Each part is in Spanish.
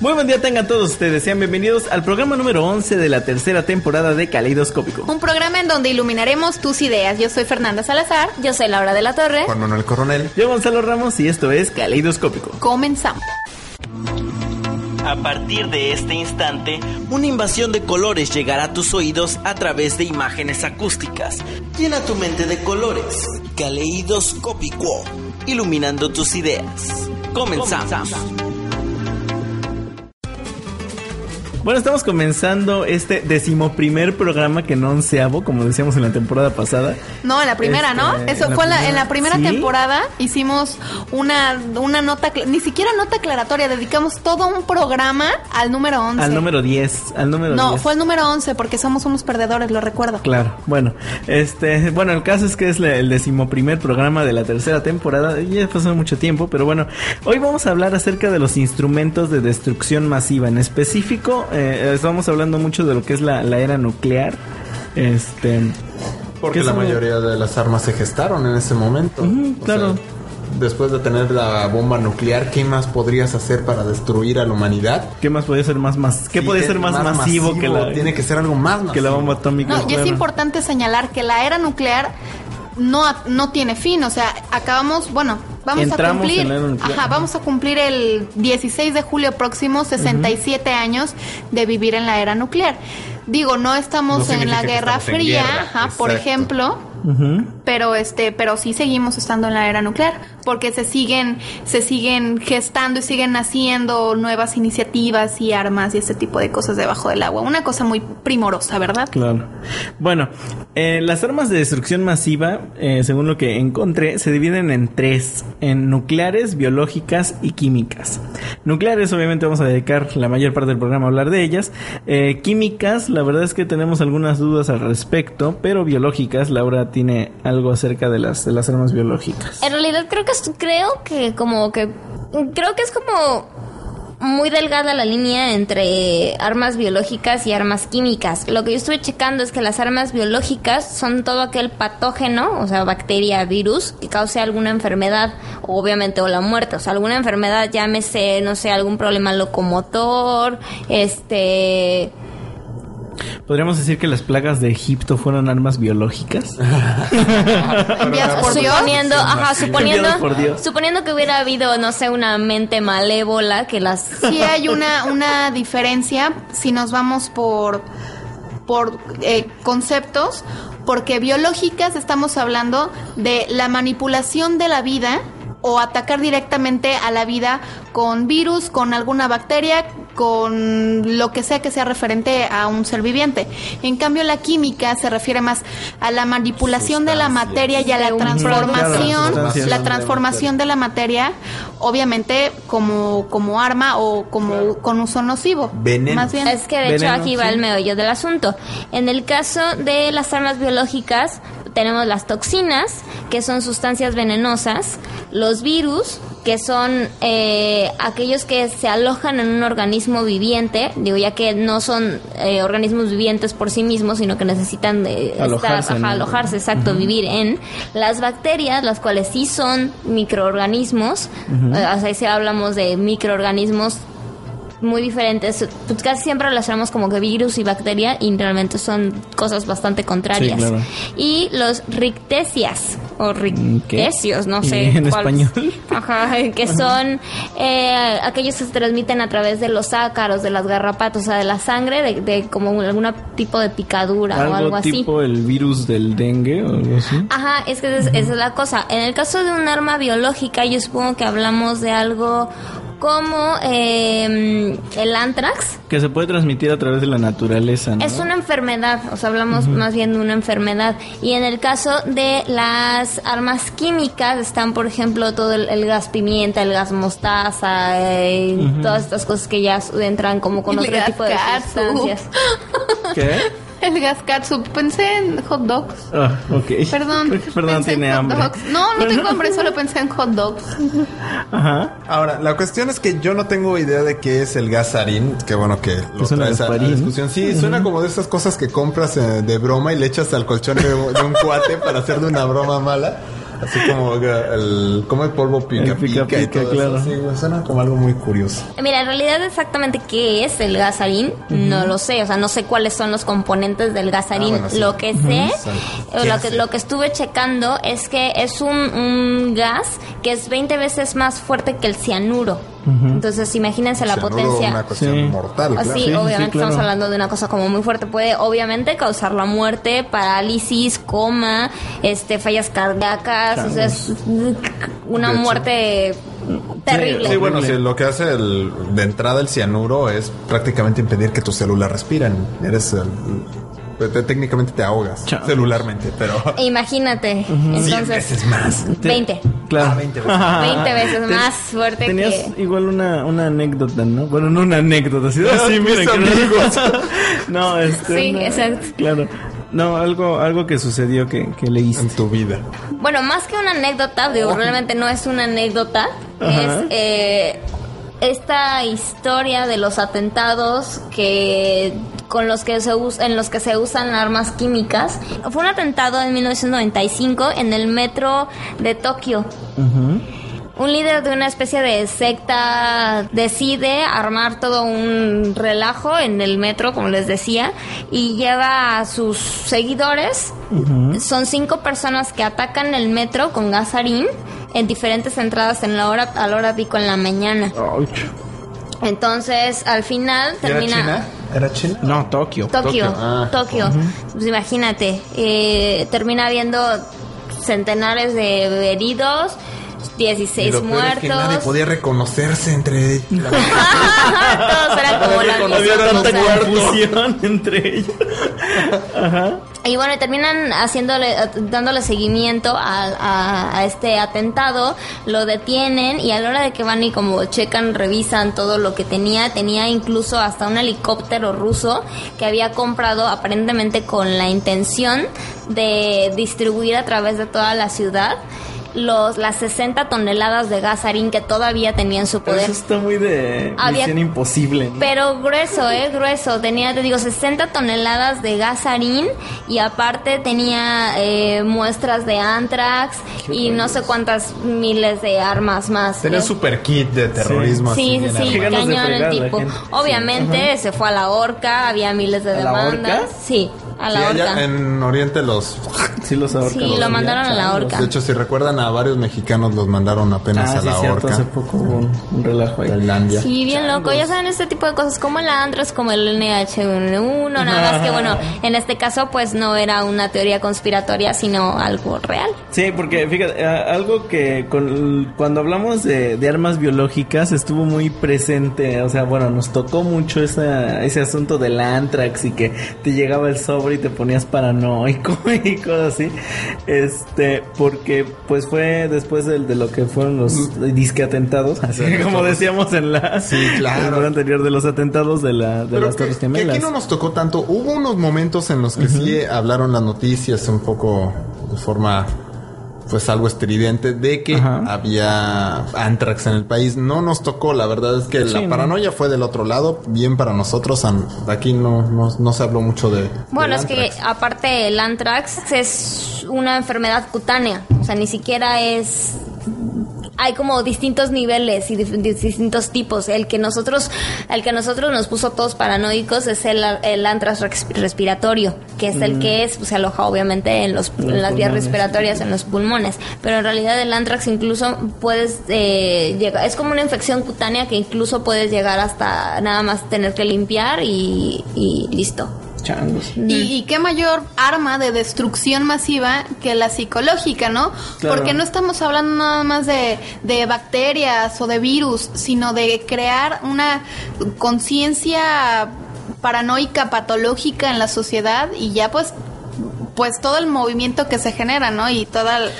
Muy buen día tengan todos ustedes, sean bienvenidos al programa número 11 de la tercera temporada de Caleidoscópico. Un programa en donde iluminaremos tus ideas. Yo soy Fernanda Salazar. Yo soy Laura de la Torre. Juan Manuel Coronel. Yo Gonzalo Ramos y esto es Caleidoscópico. Comenzamos. A partir de este instante, una invasión de colores llegará a tus oídos a través de imágenes acústicas. Llena tu mente de colores. Caleidoscópico. Iluminando tus ideas. Comenzamos. Bueno, estamos comenzando este decimoprimer programa que no onceavo, como decíamos en la temporada pasada. No, en la primera, ¿no? Este, Eso en fue en la, en la primera, temporada. Hicimos una, una nota, ni siquiera nota aclaratoria, dedicamos todo un programa al número 11. Al número 10, al número No, 10. fue el número 11 porque somos unos perdedores, lo recuerdo. Claro, bueno, este, bueno, el caso es que es la- el decimoprimer programa de la tercera temporada, ya pasó mucho tiempo, pero bueno, hoy vamos a hablar acerca de los instrumentos de destrucción masiva, en específico, eh, estamos hablando mucho de lo que es la, la era nuclear, este, Porque ¿Qué la mayoría de las armas se gestaron en ese momento. Claro. sea, después de tener la bomba nuclear, ¿qué más podrías hacer para destruir a la humanidad? ¿qué más podría ser más, más, qué Sí, podría es ser más, masivo, que la, Tiene que ser algo más masivo. que la bomba atómica? No, y es claro. importante señalar que la era nuclear no, no tiene fin, o sea, acabamos, bueno, vamos Entramos a cumplir, en ajá, vamos a cumplir el 16 de julio próximo 67 años de vivir en la era nuclear. Digo, no estamos No en la Guerra estamos en Fría, guerra, ajá, por exacto. Pero este pero sí seguimos estando en la era nuclear porque se siguen se siguen gestando y siguen naciendo nuevas iniciativas y armas y este tipo de cosas debajo del agua una cosa muy primorosa verdad Claro. Bueno, eh, las armas de destrucción masiva, eh, según lo que encontré, se dividen en tres, en nucleares, biológicas y químicas. Nucleares, obviamente vamos a dedicar la mayor parte del programa a hablar de ellas. Eh, químicas, la verdad es que tenemos algunas dudas al respecto, pero biológicas, Laura tiene algo acerca de las, de las armas biológicas. En realidad creo que es- creo que como que creo que es como muy delgada la línea entre armas biológicas y armas químicas. Lo que yo estuve checando es que las armas biológicas son todo aquel patógeno, o sea, bacteria, virus, que cause alguna enfermedad, obviamente, o la muerte. O sea, alguna enfermedad, llámese, no sé, algún problema locomotor, este... ¿Podríamos decir que las plagas de Egipto fueron armas biológicas? enviadas por Dios suponiendo, ajá, suponiendo, por Dios. suponiendo que hubiera habido, no sé, una mente malévola que las sí hay una una diferencia si nos vamos por por eh, conceptos porque biológicas estamos hablando de la manipulación de la vida o atacar directamente a la vida con virus, con alguna bacteria, con lo que sea que sea referente a un ser viviente. En cambio, la química se refiere más a la manipulación de la materia y a la transformación, la transformación de la materia, obviamente como como arma o como con uso nocivo. Veneno. Más bien. Es que de Veneno, hecho aquí va sí. el meollo del asunto. En el caso de las armas biológicas, tenemos las toxinas, que son sustancias venenosas, los virus, que son eh, aquellos que se alojan en un organismo viviente, digo ya que no son eh, organismos vivientes por sí mismos, sino que necesitan Alojarse, estar, ajá, ¿no? alojarse, exacto, vivir en las bacterias, las cuales sí son microorganismos, eh, o sea, si hablamos de microorganismos muy diferentes. Pues casi siempre relacionamos como que virus y bacteria y realmente son cosas bastante contrarias. Sí, claro. Y los rictesias o rictesios, no ¿Y sé. en cuál- español? Ajá, que son eh, aquellos que se transmiten a través de los ácaros, de las garrapatas, o sea, de la sangre, de, de como algún tipo de picadura o algo algo así. tipo el virus del dengue o algo así. Ajá, es que es- esa es la cosa. En el caso de un arma biológica, yo supongo que hablamos de algo como eh, el antrax. Que se puede transmitir a través de la naturaleza, ¿no? Es una enfermedad, o sea, hablamos más bien de una enfermedad. Y en el caso de las armas químicas, están, por ejemplo, todo el, el gas pimienta, el gas mostaza, eh, todas estas cosas que ya entran como con El otro tipo de sustancias. ¿Qué? El gas catsup. Pensé en hot dogs. Ah, ok. Perdón. En tiene hambre. dogs. No, no tengo hambre, solo pensé en hot dogs. Ajá. Ahora, la cuestión es que yo no tengo idea de qué es el gas sarín. Que bueno que lo Es una traes a, a gasparín. discusión. Sí, suena como de esas cosas que compras eh, de broma y le echas al colchón de, de un cuate para hacer de una broma mala. Así como el, como el polvo pica El pica pica, y pica, todo claro. eso. Sí, suena como algo muy curioso. Mira, en realidad exactamente qué es el gasarín, no lo sé, o sea, no sé cuáles son los componentes del gasarín. Ah, bueno, sí. Lo que sé, o ¿Qué lo que, lo que estuve checando es que es un, un gas que es 20 veces más fuerte que el cianuro. Entonces, imagínense la potencia. Una cuestión Sí. mortal, Así, claro. sí, obviamente claro. estamos hablando de una cosa como muy fuerte. Puede, obviamente, causar la muerte, parálisis, coma, este, fallas cardíacas. O sea, es una De hecho. muerte terrible. Sí, bueno, sí, lo que hace el, de entrada el cianuro es prácticamente impedir que tus células respiren. Eres el, te- técnicamente te ahogas celularmente, pero Imagínate. 100 Entonces, veces más. 20. Claro. Ah, 20 veces. 20 veces Ten- más fuerte Tenías que... igual una, una anécdota, ¿no? Bueno, no una anécdota, así Ah, sí, miren que no, este. Sí, una- exacto. Claro. No, algo, algo que sucedió que, que leíste. En tu vida. Bueno, más que una anécdota, digo, realmente no es una anécdota, Ajá. es eh, esta historia de los atentados que con los que se us- en los que se usan armas químicas. Fue un atentado en 1995 en el metro de Tokio. Un líder de una especie de secta decide armar todo un relajo en el metro, como les decía, y lleva a sus seguidores. Son cinco personas que atacan el metro con gasarín en diferentes entradas en la hora, a la hora pico en la mañana. Ouch. Entonces, al final termina... ¿Era China? No, Tokio. Tokio, Tokio, ah. Tokio. Pues imagínate, eh, termina habiendo centenares de heridos, Y 16 lo peor es que nadie muertos. podía reconocerse entre Todos eran como la misma Había tanta cosa. confusión entre ellos. Y bueno, y terminan haciéndole, dándole seguimiento a, a- a este atentado, lo detienen y a la hora de que van y como checan, revisan todo lo que tenía, tenía incluso hasta un helicóptero ruso que había comprado aparentemente con la intención de distribuir a través de toda la ciudad los las 60 toneladas de gasarín que todavía tenía en su Pero poder. eso está muy de Había- misión imposible. ¿no? Pero grueso, ¿eh? Grueso. Tenía, te digo, 60 toneladas de gasarín y aparte tenía eh, muestras de antrax y no sé cuántas miles de armas más. Tenía Eh, super kit de terrorismo. Sí, así sí, cañón el tipo. Obviamente se fue a la horca, había miles de ¿A la demandas. horca? Sí, a allá en Oriente los... Sí, los ahorcan. Sí, lo mandaron a la horca. De hecho, si recuerdan a varios mexicanos los mandaron apenas Ah, a sí, la cierto. Hace horca. poco hubo un, un relajo ahí. Tailandia. Sí, bien loco. Ya saben, este tipo de cosas como el antrax, como el NH1, nada más que bueno, en este caso pues no era una teoría conspiratoria, sino algo real. Sí, porque fíjate, algo que con- cuando hablamos de, de armas biológicas estuvo muy presente, o sea, bueno, nos tocó mucho esa, ese asunto del antrax y que te llegaba el sobre y te ponías paranoico y cosas así, este, porque pues fue después del- de, lo que fueron los disque atentados, así Sí, como decíamos en la Sí, claro. en anterior de los atentados de, la, de Pero las que, Torres que Gemelas. aquí no nos tocó tanto. Hubo unos momentos en los que sí hablaron las noticias un poco de forma pues algo estridente de que Ajá. había antrax en el país. No nos tocó, la verdad es que Sí, la ¿no? paranoia fue del otro lado, bien para nosotros. Aquí no, no, no se habló mucho de... Bueno, es que aparte el antrax es una enfermedad cutánea, o sea, ni siquiera es hay como distintos niveles y distintos tipos. El que nosotros, el que a nosotros nos puso todos paranoicos es el, el antrax rex- respiratorio, que es el que es, pues, se aloja obviamente en los, Los en las vías respiratorias, en los pulmones. Pero en realidad el antrax incluso puedes eh, llegar, es como una infección cutánea que incluso puedes llegar hasta nada más tener que limpiar y, y listo. Changos. Y, y qué mayor arma de destrucción masiva que la psicológica, ¿no? Claro. Porque no estamos hablando nada más de, de bacterias o de virus, sino de crear una conciencia paranoica, patológica en la sociedad y ya pues, pues todo el movimiento que se genera, ¿no? Y toda, el-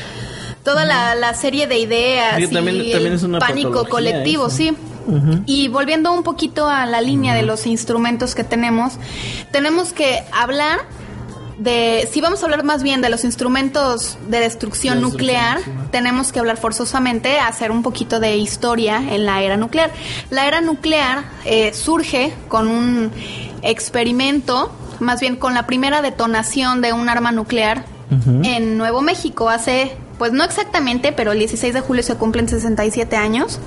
toda la, la serie de ideas y también- el también pánico colectivo, eso. sí. Y volviendo un poquito a la línea de los instrumentos que tenemos, tenemos que hablar de, si vamos a hablar más bien de los instrumentos de destrucción De destrucción, nuclear, tenemos que hablar forzosamente, hacer un poquito de historia en la era nuclear. La era nuclear eh, surge con un experimento, más bien con la primera detonación de un arma nuclear en Nuevo México hace pues no exactamente, pero el 16 de julio se cumplen 67 años.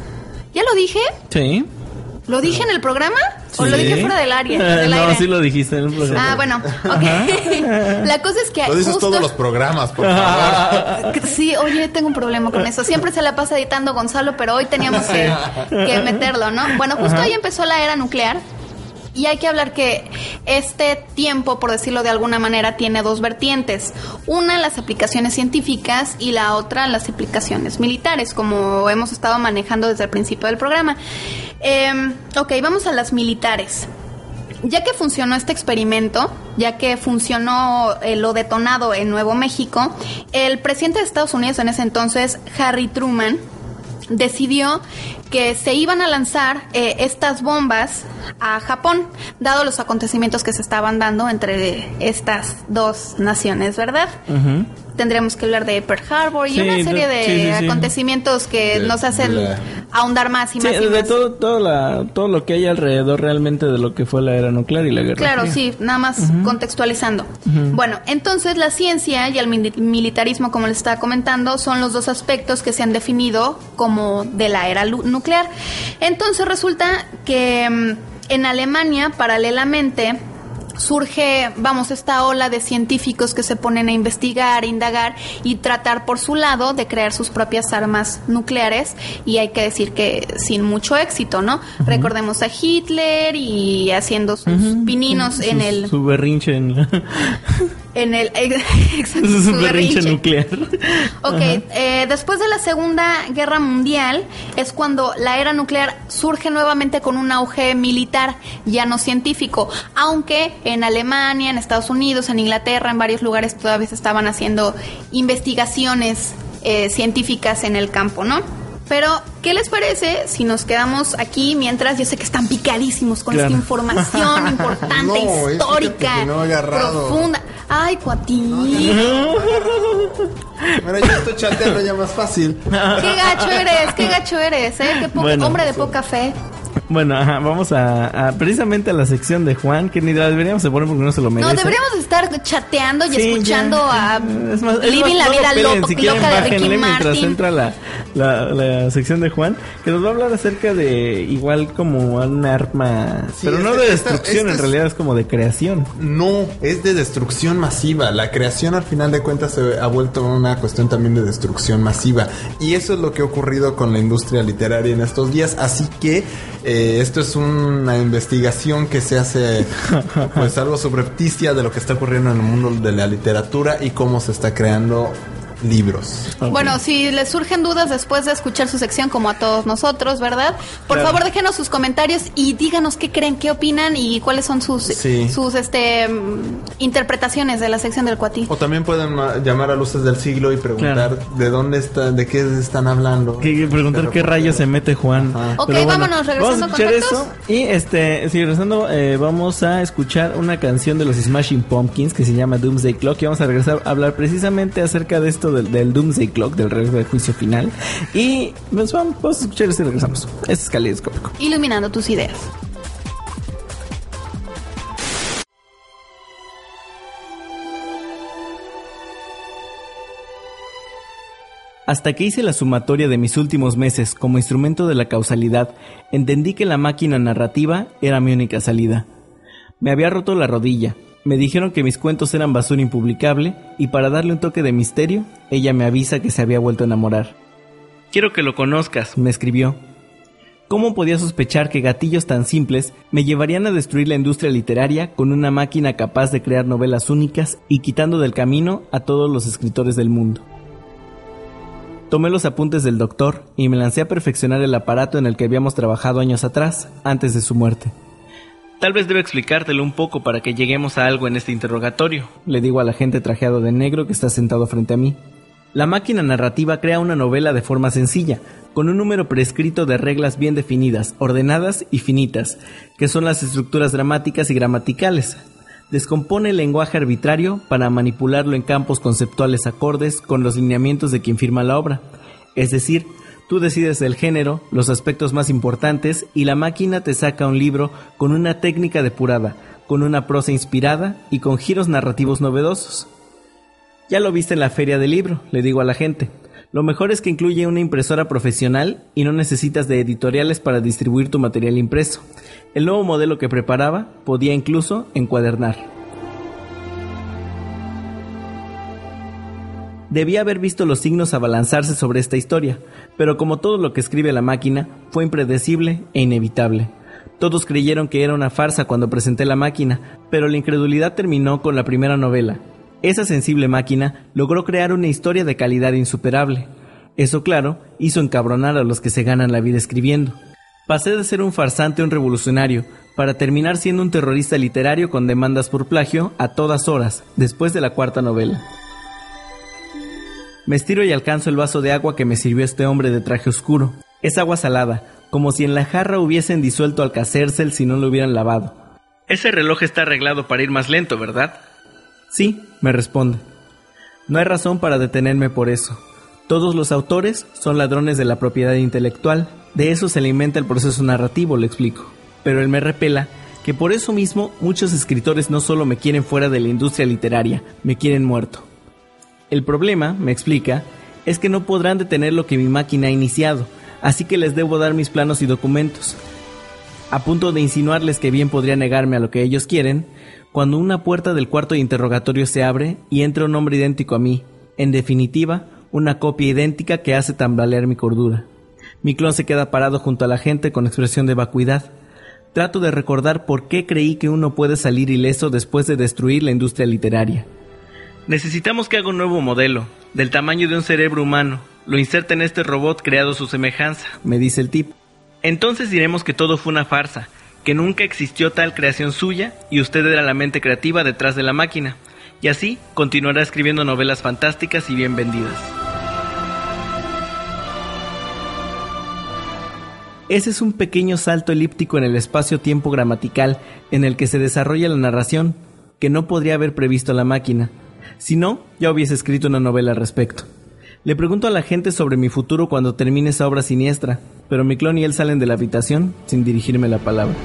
¿Ya lo dije? Sí. ¿Lo dije en el programa? ¿O lo dije fuera del área? Del no, aire? sí lo dijiste en el programa. Ah, bueno, ok. La cosa es que Lo dices justo... todos los programas, por favor. Sí, oye, tengo un problema con eso. Siempre se la pasa editando Gonzalo, pero hoy teníamos que, que meterlo, ¿no? Bueno, justo ahí empezó la era nuclear. Y hay que hablar que este tiempo, por decirlo de alguna manera, tiene dos vertientes. Una, las aplicaciones científicas y la otra, las aplicaciones militares, como hemos estado manejando desde el principio del programa. Em, ok, vamos a las militares. Ya que funcionó este experimento, ya que funcionó eh, lo detonado en Nuevo México, el presidente de Estados Unidos en ese entonces, Harry Truman, decidió que se iban a lanzar eh, estas bombas a Japón, dado los acontecimientos que se estaban dando entre estas dos naciones, ¿verdad? Tendríamos que hablar de Pearl Harbor y Sí, una serie de- de sí, sí, sí. acontecimientos que De- nos hacen la- ahondar más y Sí, más y de más. todo, todo, la, todo lo que hay alrededor realmente de lo que fue la era nuclear y la guerra. Claro, Fría. sí, nada más contextualizando. Bueno, entonces la ciencia y el mili- militarismo, como les estaba comentando, son los dos aspectos que se han definido como de la era nuclear. Entonces resulta que mm, en Alemania, paralelamente, surge, vamos, esta ola de científicos que se ponen a investigar, indagar y tratar por su lado de crear sus propias armas nucleares. Y hay que decir que sin mucho éxito, ¿no? Recordemos a Hitler y haciendo sus pininos en el Su berrinche en la- en el exacto, su, su berrinche berrinche. nuclear. Ok, eh, después de la Segunda Guerra Mundial es cuando la era nuclear surge nuevamente con un auge militar, ya no científico, aunque en Alemania, en Estados Unidos, en Inglaterra, en varios lugares todavía se estaban haciendo investigaciones eh, científicas en el campo, ¿no? Pero, ¿qué les parece si nos quedamos aquí mientras yo sé que están picadísimos con Claro. esta información importante, No, es histórica, te no profunda? Ay, cuatí. Mira, yo estoy chateando ya más fácil. Qué gacho eres, qué gacho eres, ¿eh? Qué po- Bueno. hombre de poca fe. Bueno, ajá, vamos a, a- precisamente a la sección de Juan, que ni la deberíamos de poner porque no se lo merece. No, deberíamos estar chateando y Sí, escuchando ya. a Es más- es Living más, la lo vida peleen, loco- si quieren, loca de Ricky bájenle mientras Martin. entra la, la, la sección de Juan, que nos va a hablar acerca de igual como un arma, Sí, pero no de esta- destrucción, en es- realidad es como de creación. No, es de destrucción masiva. La creación al final de cuentas se ha vuelto una cuestión también de destrucción masiva. Y eso es lo que ha ocurrido con la industria literaria en estos días. Así que eh, esto es una investigación que se hace pues algo subrepticia de lo que está ocurriendo en el mundo de la literatura y cómo se está creando libros. Bueno, si les surgen dudas después de escuchar su sección, como a todos nosotros, ¿verdad? Por Claro. favor, déjenos sus comentarios y díganos qué creen, qué opinan y cuáles son sus, Sí. sus este, interpretaciones de la sección del cuatí. O también pueden ma- llamar a Luces del Siglo y preguntar Claro. de dónde está, de qué están hablando. Que- que preguntar qué rayos se mete Juan. Ajá. Ok, Pero vámonos, regresando Vamos a escuchar eso. Y este, sí, regresando, eh, vamos a escuchar una canción de los Smashing Pumpkins que se llama Doomsday Clock. Y vamos a regresar a hablar precisamente acerca de esto del, del Doomsday Clock, del regreso del juicio final. Y pues vamos, vamos a escuchar esto y regresamos. Este es Caleidoscópico. Iluminando tus ideas. Hasta que hice la sumatoria de mis últimos meses como instrumento de la causalidad, entendí que la máquina narrativa era mi única salida. Me había roto la rodilla, me dijeron que mis cuentos eran basura impublicable y para darle un toque de misterio, ella me avisa que se había vuelto a enamorar. Quiero que lo conozcas, me escribió. ¿Cómo podía sospechar que gatillos tan simples me llevarían a destruir la industria literaria con una máquina capaz de crear novelas únicas y quitando del camino a todos los escritores del mundo? Tomé los apuntes del doctor y me lancé a perfeccionar el aparato en el que habíamos trabajado años atrás, antes de su muerte. Tal vez debo explicártelo un poco para que lleguemos a algo en este interrogatorio, le digo al agente trajeado de negro que está sentado frente a mí. La máquina narrativa crea una novela de forma sencilla, con un número prescrito de reglas bien definidas, ordenadas y finitas, que son las estructuras dramáticas y gramaticales. Descompone el lenguaje arbitrario para manipularlo en campos conceptuales acordes con los lineamientos de quien firma la obra. Es decir, tú decides el género, los aspectos más importantes y la máquina te saca un libro con una técnica depurada, con una prosa inspirada y con giros narrativos novedosos. Ya lo viste en la feria del libro, le digo a la gente. Lo mejor es que incluye una impresora profesional y no necesitas de editoriales para distribuir tu material impreso. El nuevo modelo que preparaba podía incluso encuadernar. Debía haber visto los signos abalanzarse sobre esta historia, pero como todo lo que escribe la máquina, fue impredecible e inevitable. Todos creyeron que era una farsa cuando presenté la máquina, pero la incredulidad terminó con la primera novela, esa sensible máquina logró crear una historia de calidad insuperable. Eso, claro, hizo encabronar a los que se ganan la vida escribiendo. Pasé de ser un farsante a un revolucionario, para terminar siendo un terrorista literario con demandas por plagio a todas horas, después de la cuarta novela. Me estiro y alcanzo el vaso de agua que me sirvió este hombre de traje oscuro. Es agua salada, como si en la jarra hubiesen disuelto alcacercel si no lo hubieran lavado. Ese reloj está arreglado para ir más lento, ¿verdad? Sí, me responde. No hay razón para detenerme por eso. Todos los autores son ladrones de la propiedad intelectual. De eso se alimenta el proceso narrativo, le explico. Pero él me repela que por eso mismo muchos escritores no solo me quieren fuera de la industria literaria, me quieren muerto. El problema, me explica, es que no podrán detener lo que mi máquina ha iniciado, así que les debo dar mis planos y documentos. A punto de insinuarles que bien podría negarme a lo que ellos quieren, cuando una puerta del cuarto de interrogatorio se abre y entra un hombre idéntico a mí, en definitiva, una copia idéntica que hace tambalear mi cordura. Mi clon se queda parado junto a la gente con expresión de vacuidad. Trato de recordar por qué creí que uno puede salir ileso después de destruir la industria literaria. Necesitamos que haga un nuevo modelo, del tamaño de un cerebro humano. Lo inserta en este robot creado a su semejanza, me dice el tipo. Entonces diremos que todo fue una farsa, que nunca existió tal creación suya y usted era la mente creativa detrás de la máquina, y así continuará escribiendo novelas fantásticas y bien vendidas. Ese es un pequeño salto elíptico en el espacio-tiempo gramatical en el que se desarrolla la narración, que no podría haber previsto la máquina. Si no, ya hubiese escrito una novela al respecto. Le pregunto a la gente sobre mi futuro cuando termine esa obra siniestra, pero mi clon y él salen de la habitación sin dirigirme la palabra.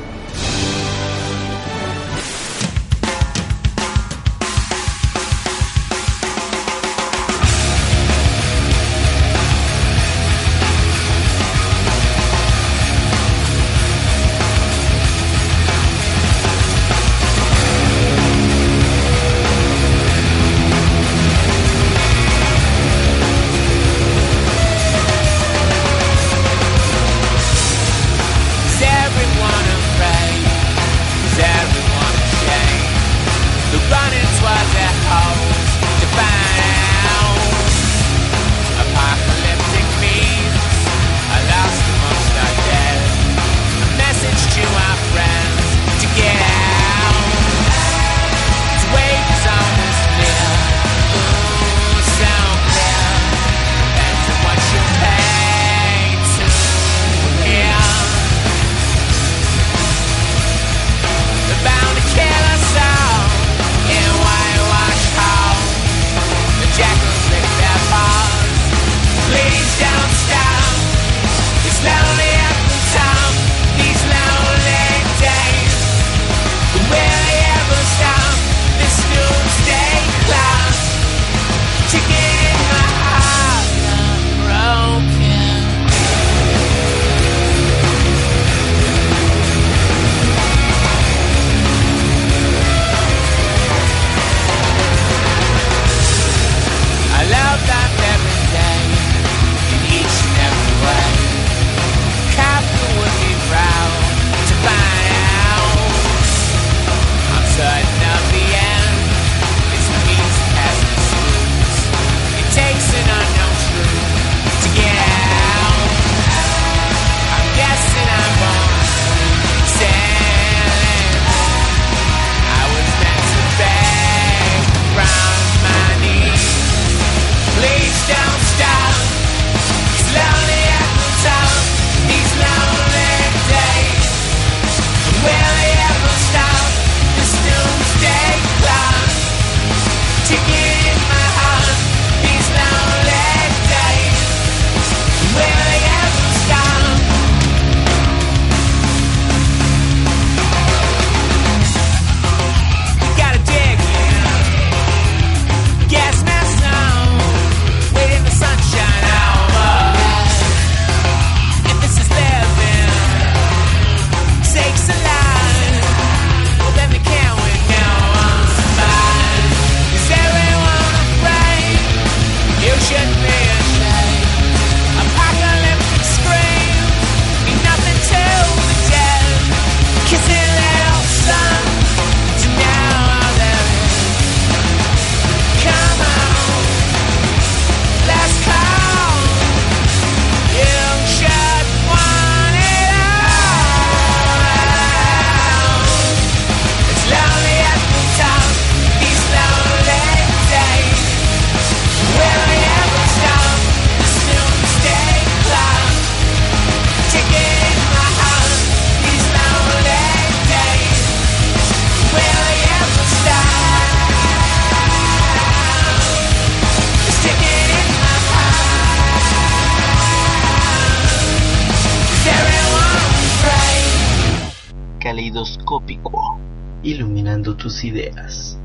Iluminando tus ideas.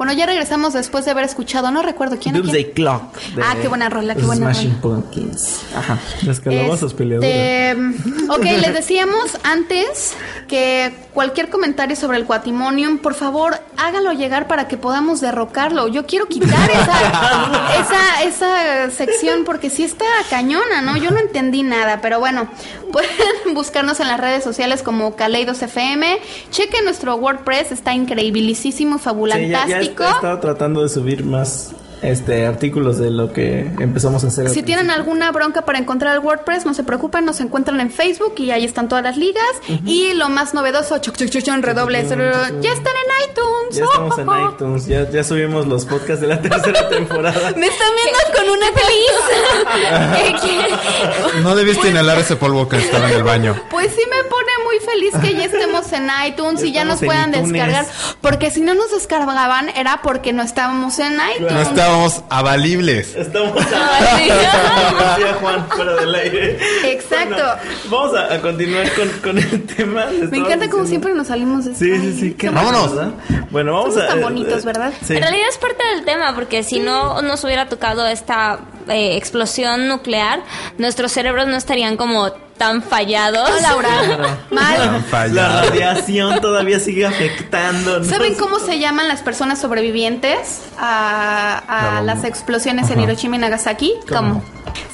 Bueno, ya regresamos después de haber escuchado, no recuerdo quién. a quién. Doomsday Clock. de Ah, qué buena rola, qué buena Smashing rola. Pumpkins. Ajá. Las calabazas Este, peleadoras. Ok, les decíamos antes que cualquier comentario sobre el Quatimonium, por favor, hágalo llegar para que podamos derrocarlo. Yo quiero quitar esa, esa, esa sección porque sí está cañona, ¿no? Yo no entendí nada, pero bueno, pueden buscarnos en las redes sociales como Kaleidos FM. Chequen nuestro WordPress, está increíbilísimo, Sí, ya, ya estado tratando de subir más este artículos de lo que empezamos a hacer. al Si tienen principio. alguna bronca para encontrar el WordPress, no se preocupen, nos encuentran en Facebook y ahí están todas las ligas. Y lo más novedoso, choc, choc, choc, choc, redobles, ya están en iTunes. Ya estamos en iTunes, ya, ya subimos los podcasts de la tercera temporada. Me están viendo con una feliz. ¿Qué- No debiste inhalar ese polvo que estaba en el baño. Pues sí me pone muy feliz que ya estemos en iTunes y ya nos en puedan iTunes. descargar. Porque si no nos descargaban era porque no estábamos en iTunes. No estábamos avalibles. Estamos como decía Juan fuera del aire. Exacto. Bueno, vamos a, a continuar con, con el tema. Me encanta como diciendo- siempre nos salimos de Sí, esto. sí, sí. Qué Vámonos. ¿verdad? Bueno, vamos Somos a. tan bonitos, ¿verdad? Sí. En realidad es parte del tema, porque si no nos hubiera tocado esta eh, explosión nuclear, nuestros cerebros no estarían como tan fallados. No, Laura. Mal. La radiación todavía sigue afectando. ¿Saben cómo se llaman las personas sobrevivientes a, las explosiones en. Hiroshima y Nagasaki? ¿Cómo?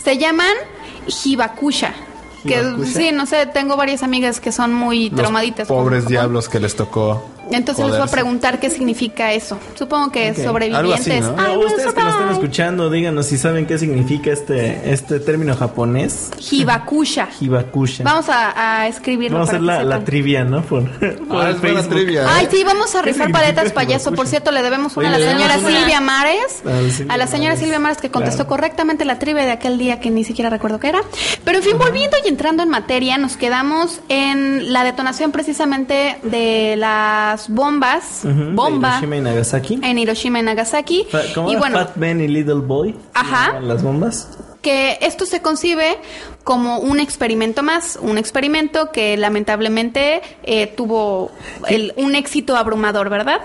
Se llaman Hibakusha. Que ¿Hibakusha? sí, no sé, tengo varias amigas que son muy Los traumaditas. pobres diablos que les tocó. Entonces les voy a preguntar qué significa eso. Supongo que Ok. sobrevivientes. Algo así, ¿no? Will ustedes que nos están escuchando, díganos si saben qué significa este, este término japonés. Hibakusha. Hibakusha. Vamos a, a escribirlo. Vamos a hacer la, la trivia, ¿no? Por, por Ah, el Facebook. trivia. ¿eh? Ay, sí, vamos a ¿Qué rifar paletas payaso. Por cierto, le debemos una Oye, a la señora una. Silvia Mares. A la Silvia A la señora Mares. Silvia Mares que contestó Claro. correctamente la trivia de aquel día que ni siquiera recuerdo qué era. Pero en fin, volviendo y entrando en materia, nos quedamos en la detonación precisamente de las bombas. De bomba. Hiroshima y Nagasaki. En Hiroshima y Nagasaki. Bueno, Fat Ben y Little Boy. ¿se Ajá. llamaban Las bombas. que esto se concibe como un experimento más, un experimento que lamentablemente eh, tuvo el- un éxito abrumador, ¿verdad?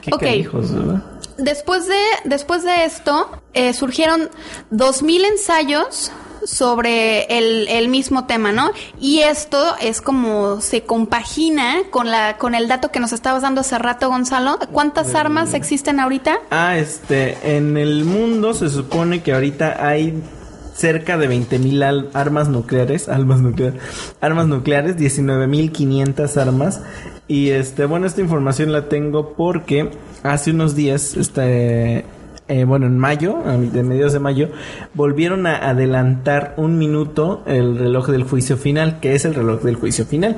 Qué Ok. ¿verdad? Después de, después de esto, eh, surgieron 2.000 ensayos sobre el, el mismo tema, ¿no? Y esto es como se compagina con la con el dato que nos estabas dando hace rato, Gonzalo. ¿Cuántas armas existen ahorita? Ah, este, en el mundo se supone que ahorita hay cerca de 20.000 al- armas nucleares, armas nucleares, armas nucleares, 19.500 armas. Y este, bueno, esta información la tengo porque hace unos días, este, eh, bueno, en mayo, de mediados de mayo, volvieron a adelantar un minuto el reloj del juicio final, que es el reloj del juicio final.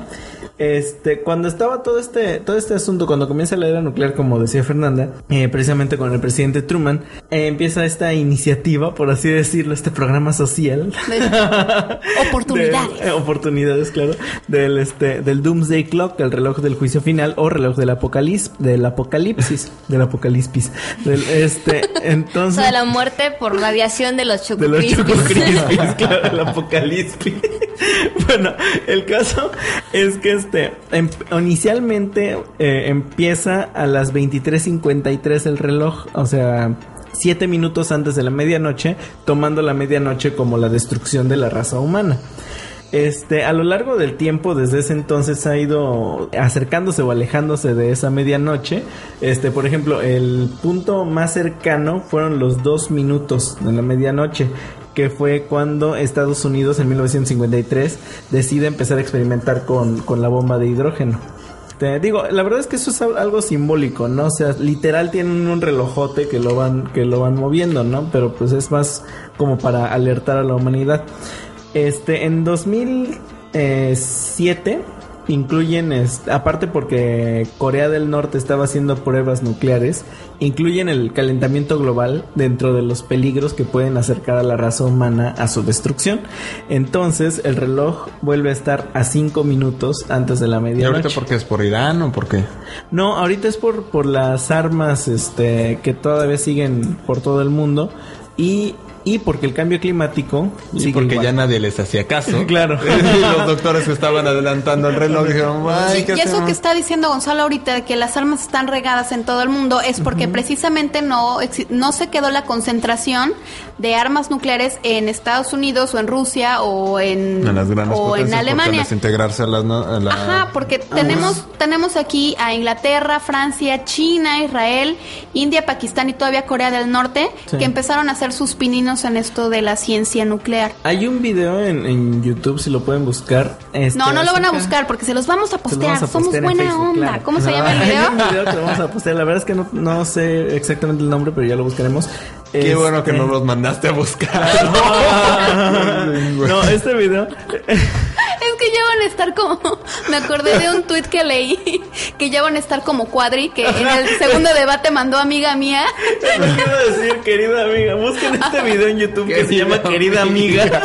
Este, cuando estaba todo este, todo este asunto, cuando comienza la era nuclear, como decía Fernanda, eh, precisamente con el presidente Truman, eh, empieza esta iniciativa, por así decirlo, este programa social. Oportunidades. De- eh, oportunidades, claro. Del este, del Doomsday Clock, el reloj del juicio final, o reloj del apocalipsis, del apocalipsis, del apocalipsis. Del este, O entonces. sea, la muerte por radiación de los De los chococrispis. Claro, el apocalipsis. bueno, el caso es que este em- inicialmente eh, empieza a las 23:53 el reloj, o sea, siete minutos antes de la medianoche, tomando la medianoche como la destrucción de la raza humana. Este, a lo largo del tiempo, desde ese entonces ha ido acercándose o alejándose de esa medianoche. Este, por ejemplo, el punto más cercano fueron los dos minutos de la medianoche, que fue cuando Estados Unidos en 1953 decide empezar a experimentar con, con la bomba de hidrógeno. Te digo, la verdad es que eso es al- algo simbólico, ¿no? O sea, literal tienen un relojote que lo van, que lo van moviendo, ¿no? Pero pues es más como para alertar a la humanidad. Este, en 2007 incluyen, aparte porque Corea del Norte estaba haciendo pruebas nucleares, incluyen el calentamiento global dentro de los peligros que pueden acercar a la raza humana a su destrucción. Entonces el reloj vuelve a estar a 5 minutos antes de la ¿Y medianoche. ahorita por qué es por Irán o por qué? No, ahorita es por, por las armas este, que todavía siguen por todo el mundo. Y y porque el cambio climático Y sigue porque igual. ya nadie les hacía caso. Claro. Y los doctores que estaban adelantando el reloj dijeron, ay, ¿qué y eso hacemos?". que está diciendo Gonzalo ahorita de que las armas están regadas en todo el mundo es porque precisamente no, exi- no se quedó la concentración de armas nucleares en Estados Unidos o en Rusia o en, En las grandes o en Alemania. al desintegrarse a las... no- a la- Ajá, porque tenemos, tenemos aquí a Inglaterra, Francia, China, Israel, India, Pakistán y todavía Corea del Norte Sí. que empezaron a hacer sus pininos en esto de la ciencia nuclear. Hay un video en, en YouTube, si lo pueden buscar. este, No, no lo van a buscar porque se los vamos a postear. vamos a Somos postear en buena Facebook, onda. claro. ¿Cómo se llama el Hay video? un video que lo vamos a postear. La verdad es que no, no sé exactamente el nombre, pero ya lo buscaremos. Qué Este- bueno que no los mandaste a buscar. no, este video. Que ya van a estar como. Me acordé de un tuit que leí que ya van a estar como cuadri, que en el segundo debate mandó amiga mía. Quiero decir, querida amiga. Busquen este video en YouTube que se llama Querida Amiga.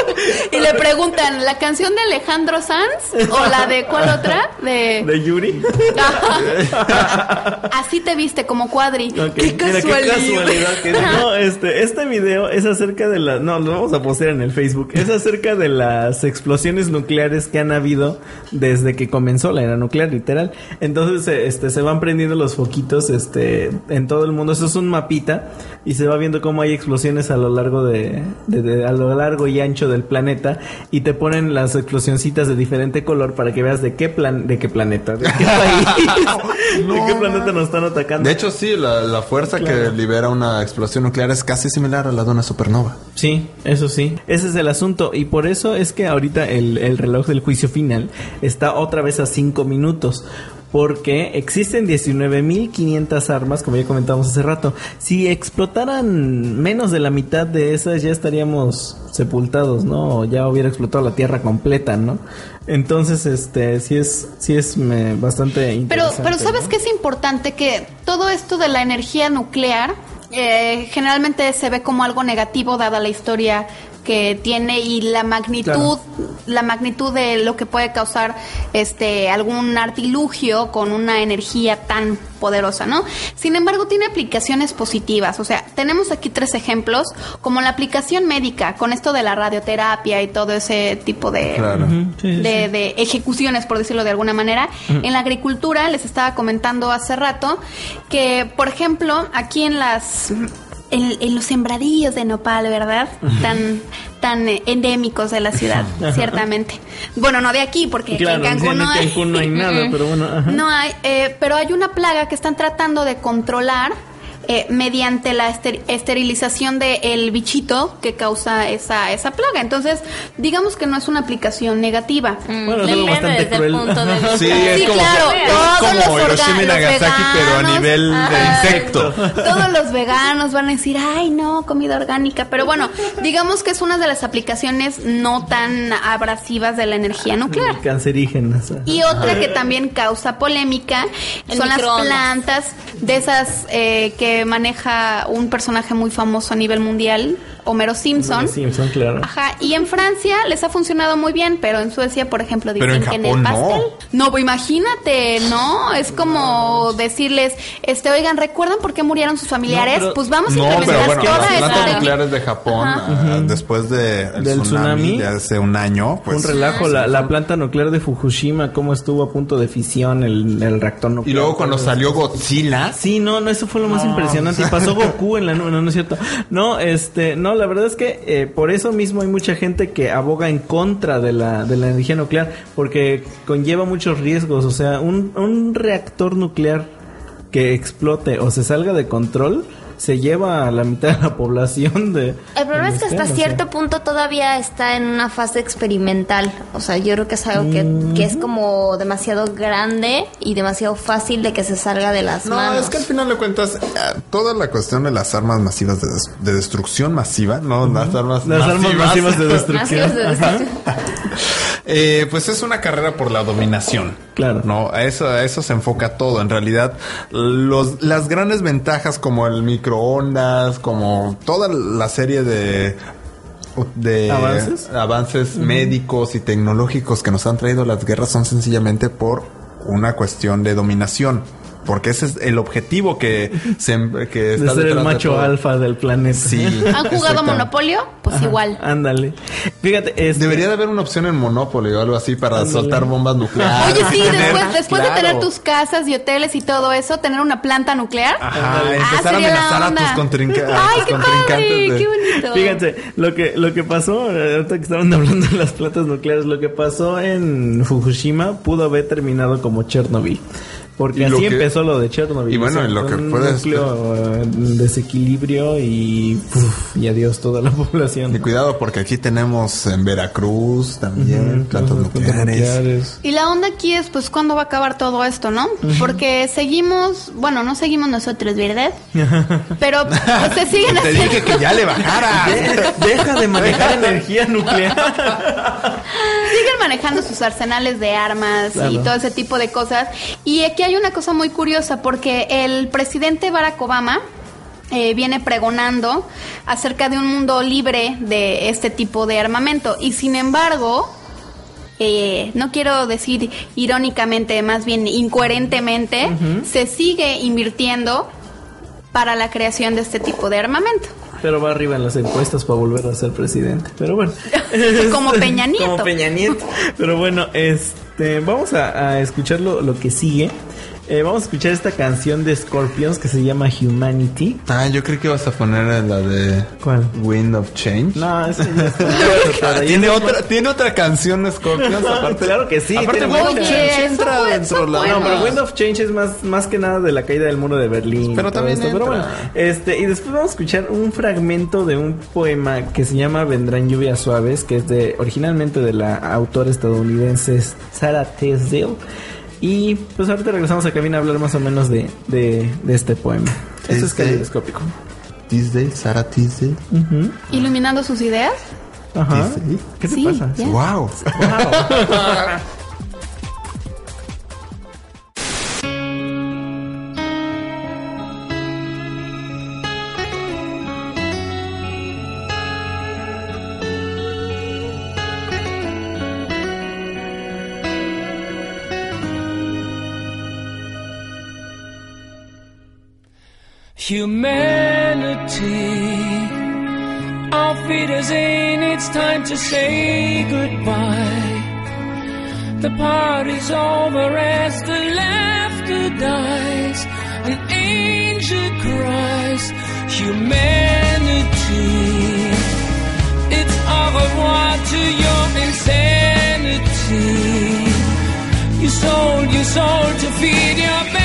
Y le preguntan, ¿la canción de Alejandro Sanz? ¿O la de cuál otra? De. De Yuri. Ajá. Así te viste como cuadri. Qué mira, casualidad. casualidad que- no, este, este video es acerca de la, no, lo vamos a postear en el Facebook. Es acerca de las explosiones nucleares que han habido desde que comenzó la era nuclear, literal. Entonces, eh, este, se van prendiendo los foquitos, este, en todo el mundo. Eso es un mapita y se va viendo cómo hay explosiones a lo largo de, de- de- a lo largo y ancho del planeta y te ponen las explosioncitas de diferente color para que veas de qué plan, de qué planeta, de qué país, de qué planeta nos están atacando. De hecho, sí, la, la fuerza que libera una explosión nuclear es casi similar a la de una supernova. Sí, eso sí. Ese es el asunto. Y por eso es que ahorita el, el reloj del juicio final está otra vez a 5 minutos. Porque existen 19.500 armas, como ya comentábamos hace rato. Si explotaran menos de la mitad de esas, ya estaríamos sepultados, ¿no? O ya hubiera explotado la Tierra completa, ¿no? Entonces, este, sí es, sí es me, bastante Pero, interesante. pero ¿sabes ¿no? qué es importante? Que todo esto de la energía nuclear eh, generalmente se ve como algo negativo dada la historia que tiene y la magnitud Claro. la magnitud de lo que puede causar este algún artilugio con una energía tan poderosa, ¿no? Sin embargo, tiene aplicaciones positivas, o sea, tenemos aquí tres ejemplos, como la aplicación médica con esto de la radioterapia y todo ese tipo de Claro. Ujú, sí, sí, de, sí. de ejecuciones, por decirlo de alguna manera. En la agricultura, les estaba comentando hace rato que, por ejemplo, aquí en las en, en los sembradillos de nopal, ¿verdad? Tan tan endémicos de la ciudad, ciertamente. Bueno, no de aquí, porque Claro, en Cancún no en hay. Cancún no hay nada, pero bueno. ajá. No hay, eh, pero hay una plaga que están tratando de controlar eh, mediante la ester- esterilización del bichito que causa esa, esa plaga. Entonces, digamos que no es una aplicación negativa. Bueno, es algo Depende bastante desde cruel. el punto de vista. Sí, es Sí, como, claro, es todos como los Hiroshima y los Nagasaki, pero a veganos. nivel de insecto. Todos los veganos van a decir, ay, no, comida orgánica. Pero bueno, digamos que es una de las aplicaciones no tan abrasivas de la energía nuclear. Cancerígenas. Y otra que también causa polémica El son las plantas de esas eh, que maneja un personaje muy famoso a nivel mundial, Homero Simpson. Simpson, claro. Ajá, y en Francia les ha funcionado muy bien, pero en Suecia, por ejemplo, dicen Pero en que en el no. pastel. No, pues imagínate, ¿no? Es como decirles, este, oigan, ¿recuerdan por qué murieron sus familiares? No, pero- pues vamos a No, implementar pero bueno, toda las esta plantas técnica. nucleares de Japón, ah, después de el Del tsunami, tsunami. de hace un año, pues... un relajo, la, la planta nuclear de Fukushima, cómo estuvo a punto de fisión el, el reactor nuclear. Y luego cuando salió Godzilla, Sí, no, no, eso fue lo más impresionante. Y pasó Goku en la nube, no, no es cierto. No, este, no, la verdad es que eh, por eso mismo hay mucha gente que aboga en contra de la, de la energía nuclear, porque conlleva muchos riesgos. O sea, un, un reactor nuclear que explote o se salga de control, se lleva a la mitad de la población de... El problema es que hasta sea. cierto punto todavía está en una fase experimental. O sea, yo creo que es algo que, que es como demasiado grande y demasiado fácil de que se salga de las No, manos. es que al final de cuentas, eh, toda la cuestión de las armas masivas de, des- de destrucción masiva, no las armas Las armas masivas de destrucción. Masivas de Ajá. Eh, pues es una carrera por la dominación. Claro. No, a eso, a eso se enfoca todo. En realidad, los, las grandes ventajas como el microondas, como toda la serie de de ¿Avances? avances médicos y tecnológicos que nos han traído las guerras son sencillamente por una cuestión de dominación. Porque ese es el objetivo que, se, que De está ser el detrás de macho alfa del planeta. Sí. ¿Han jugado. Monopolio? Pues Ajá, igual. Ándale. Fíjate, este, Debería de haber una opción en Monopoly o algo así para Ándale. soltar bombas nucleares. Oye, sí, Tener- después, después de tener tus casas y hoteles y todo eso, tener una planta nuclear. Ajá, Ándale. empezar a sería la amenazar a tus, contrinca- a Ay, tus qué contrincantes. padre, de- qué bonito. Fíjate, lo que, lo que pasó, eh, ahorita que estaban hablando de las plantas nucleares, lo que pasó en Fukushima pudo haber terminado como Chernobyl. Porque así que- empezó lo de Chernobyl. y bueno, O sea, y lo que un puede núcleo, eh, desequilibrio y, uf, y adiós toda la población. Y cuidado porque aquí tenemos en Veracruz también Ujú, plantas plantas nucleares. nucleares. Y la onda aquí es, pues, ¿cuándo va a acabar todo esto, no? Porque seguimos, bueno, no seguimos nosotros, ¿verdad? Pero pues, se siguen Te haciendo. dije que ya le bajara. Deja de manejar energía nuclear. siguen manejando sus arsenales de armas y todo ese tipo de cosas. Y aquí hay una cosa muy curiosa porque el presidente Barack Obama eh, viene pregonando acerca de un mundo libre de este tipo de armamento y sin embargo eh, no quiero decir irónicamente, más bien incoherentemente, se sigue invirtiendo para la creación de este tipo de armamento. Pero va arriba en las encuestas para volver a ser presidente. Pero bueno. Como Peña Nieto. Como Peña Nieto. Pero bueno, este, vamos a, a escuchar lo, lo que sigue. Eh, vamos a escuchar esta canción de Scorpions que se llama Humanity. Ah, yo creo que vas a poner la de ¿Cuál? Wind of Change. No, esa ya está. Ah, ¿Tiene otra, tiene otra canción de Scorpions aparte. Claro que sí, Aparte, tiene Wind of. Change entra dentro la. No, pero Wind of Change es más, más que nada de la caída del muro de Berlín. Pero también esto. Pero bueno, este, y después vamos a escuchar un fragmento de un poema que se llama Vendrán lluvias suaves, que es de originalmente de la autora estadounidense Sarah Teasdale. Y pues ahorita regresamos a cabina a hablar más o menos de, de, de este poema. Esto es Este- caleidoscópico. Tisdale, Sarah Tisdale. Ujú. Iluminando sus ideas. Ajá. ¿Qué te Sí, pasa? ya. Wow. Humanity, auf Wiedersehen, it's time to say goodbye. The party's over as the laughter dies. An angel cries, humanity. It's au revoir to your insanity. You sold your soul to feed your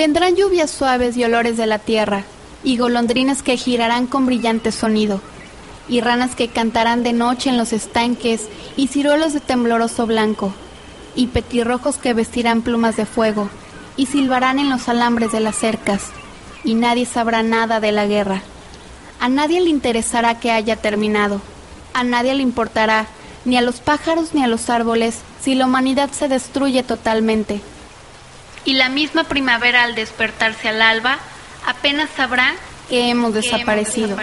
Vendrán lluvias suaves y olores de la tierra, y golondrinas que girarán con brillante sonido, y ranas que cantarán de noche en los estanques, y ciruelos de tembloroso blanco, y petirrojos que vestirán plumas de fuego, y silbarán en los alambres de las cercas, y nadie sabrá nada de la guerra. A nadie le interesará que haya terminado, a nadie le importará, ni a los pájaros ni a los árboles, si la humanidad se destruye totalmente. Y la misma primavera al despertarse al alba, apenas sabrá que hemos desaparecido.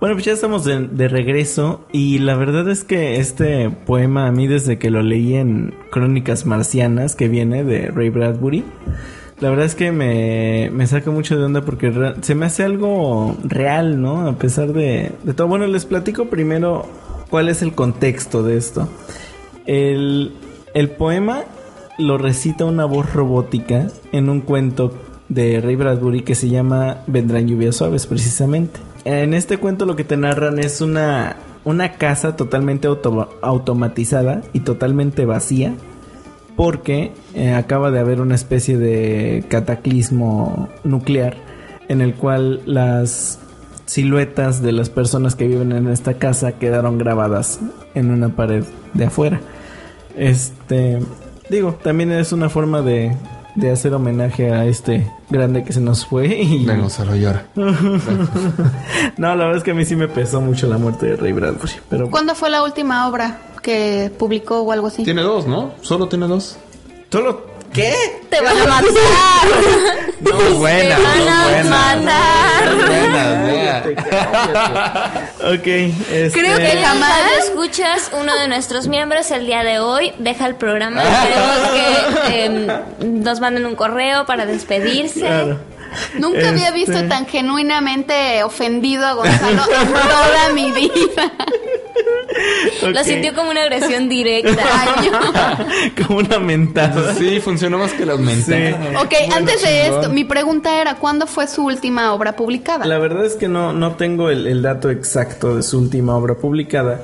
Bueno, pues ya estamos de, de regreso y la verdad es que este poema a mí desde que lo leí en Crónicas Marcianas que viene de Ray Bradbury, la verdad es que me, me saca mucho de onda porque re- se me hace algo real, ¿no? A pesar de, de todo. Bueno, les platico primero cuál es el contexto de esto. El, el poema lo recita una voz robótica en un cuento de Ray Bradbury que se llama Vendrán lluvias suaves, precisamente. En este cuento lo que te narran es una, una casa totalmente auto- automatizada y totalmente vacía porque eh, acaba de haber una especie de cataclismo nuclear en el cual las siluetas de las personas que viven en esta casa quedaron grabadas en una pared de afuera. Este, digo, también es una forma de, de hacer homenaje a este grande que se nos fue y Vengo, se lo llora. no, la verdad es que a mí sí me pesó mucho la muerte de Ray Bradbury, pero ¿Cuándo fue la última obra que publicó o algo así? Tiene dos, ¿no? Solo tiene dos. solo ¿qué? Te van a matar. No, buena, Te van a matar. Ok, este, Creo que jamás. escuchas uno de nuestros miembros el día de hoy deja el programa. Ah. Queremos que em, nos manden un correo para despedirse. Claro. Nunca había Este- visto tan genuinamente ofendido a Gonzalo en toda mi vida. Lo Ok. sintió como una agresión directa. como una mentada. Sí, funcionó más que las mentadas. Ok, antes de esto, mi pregunta era, ¿cuándo fue su última obra publicada? La verdad es que no, no tengo el, el dato exacto de su última obra publicada,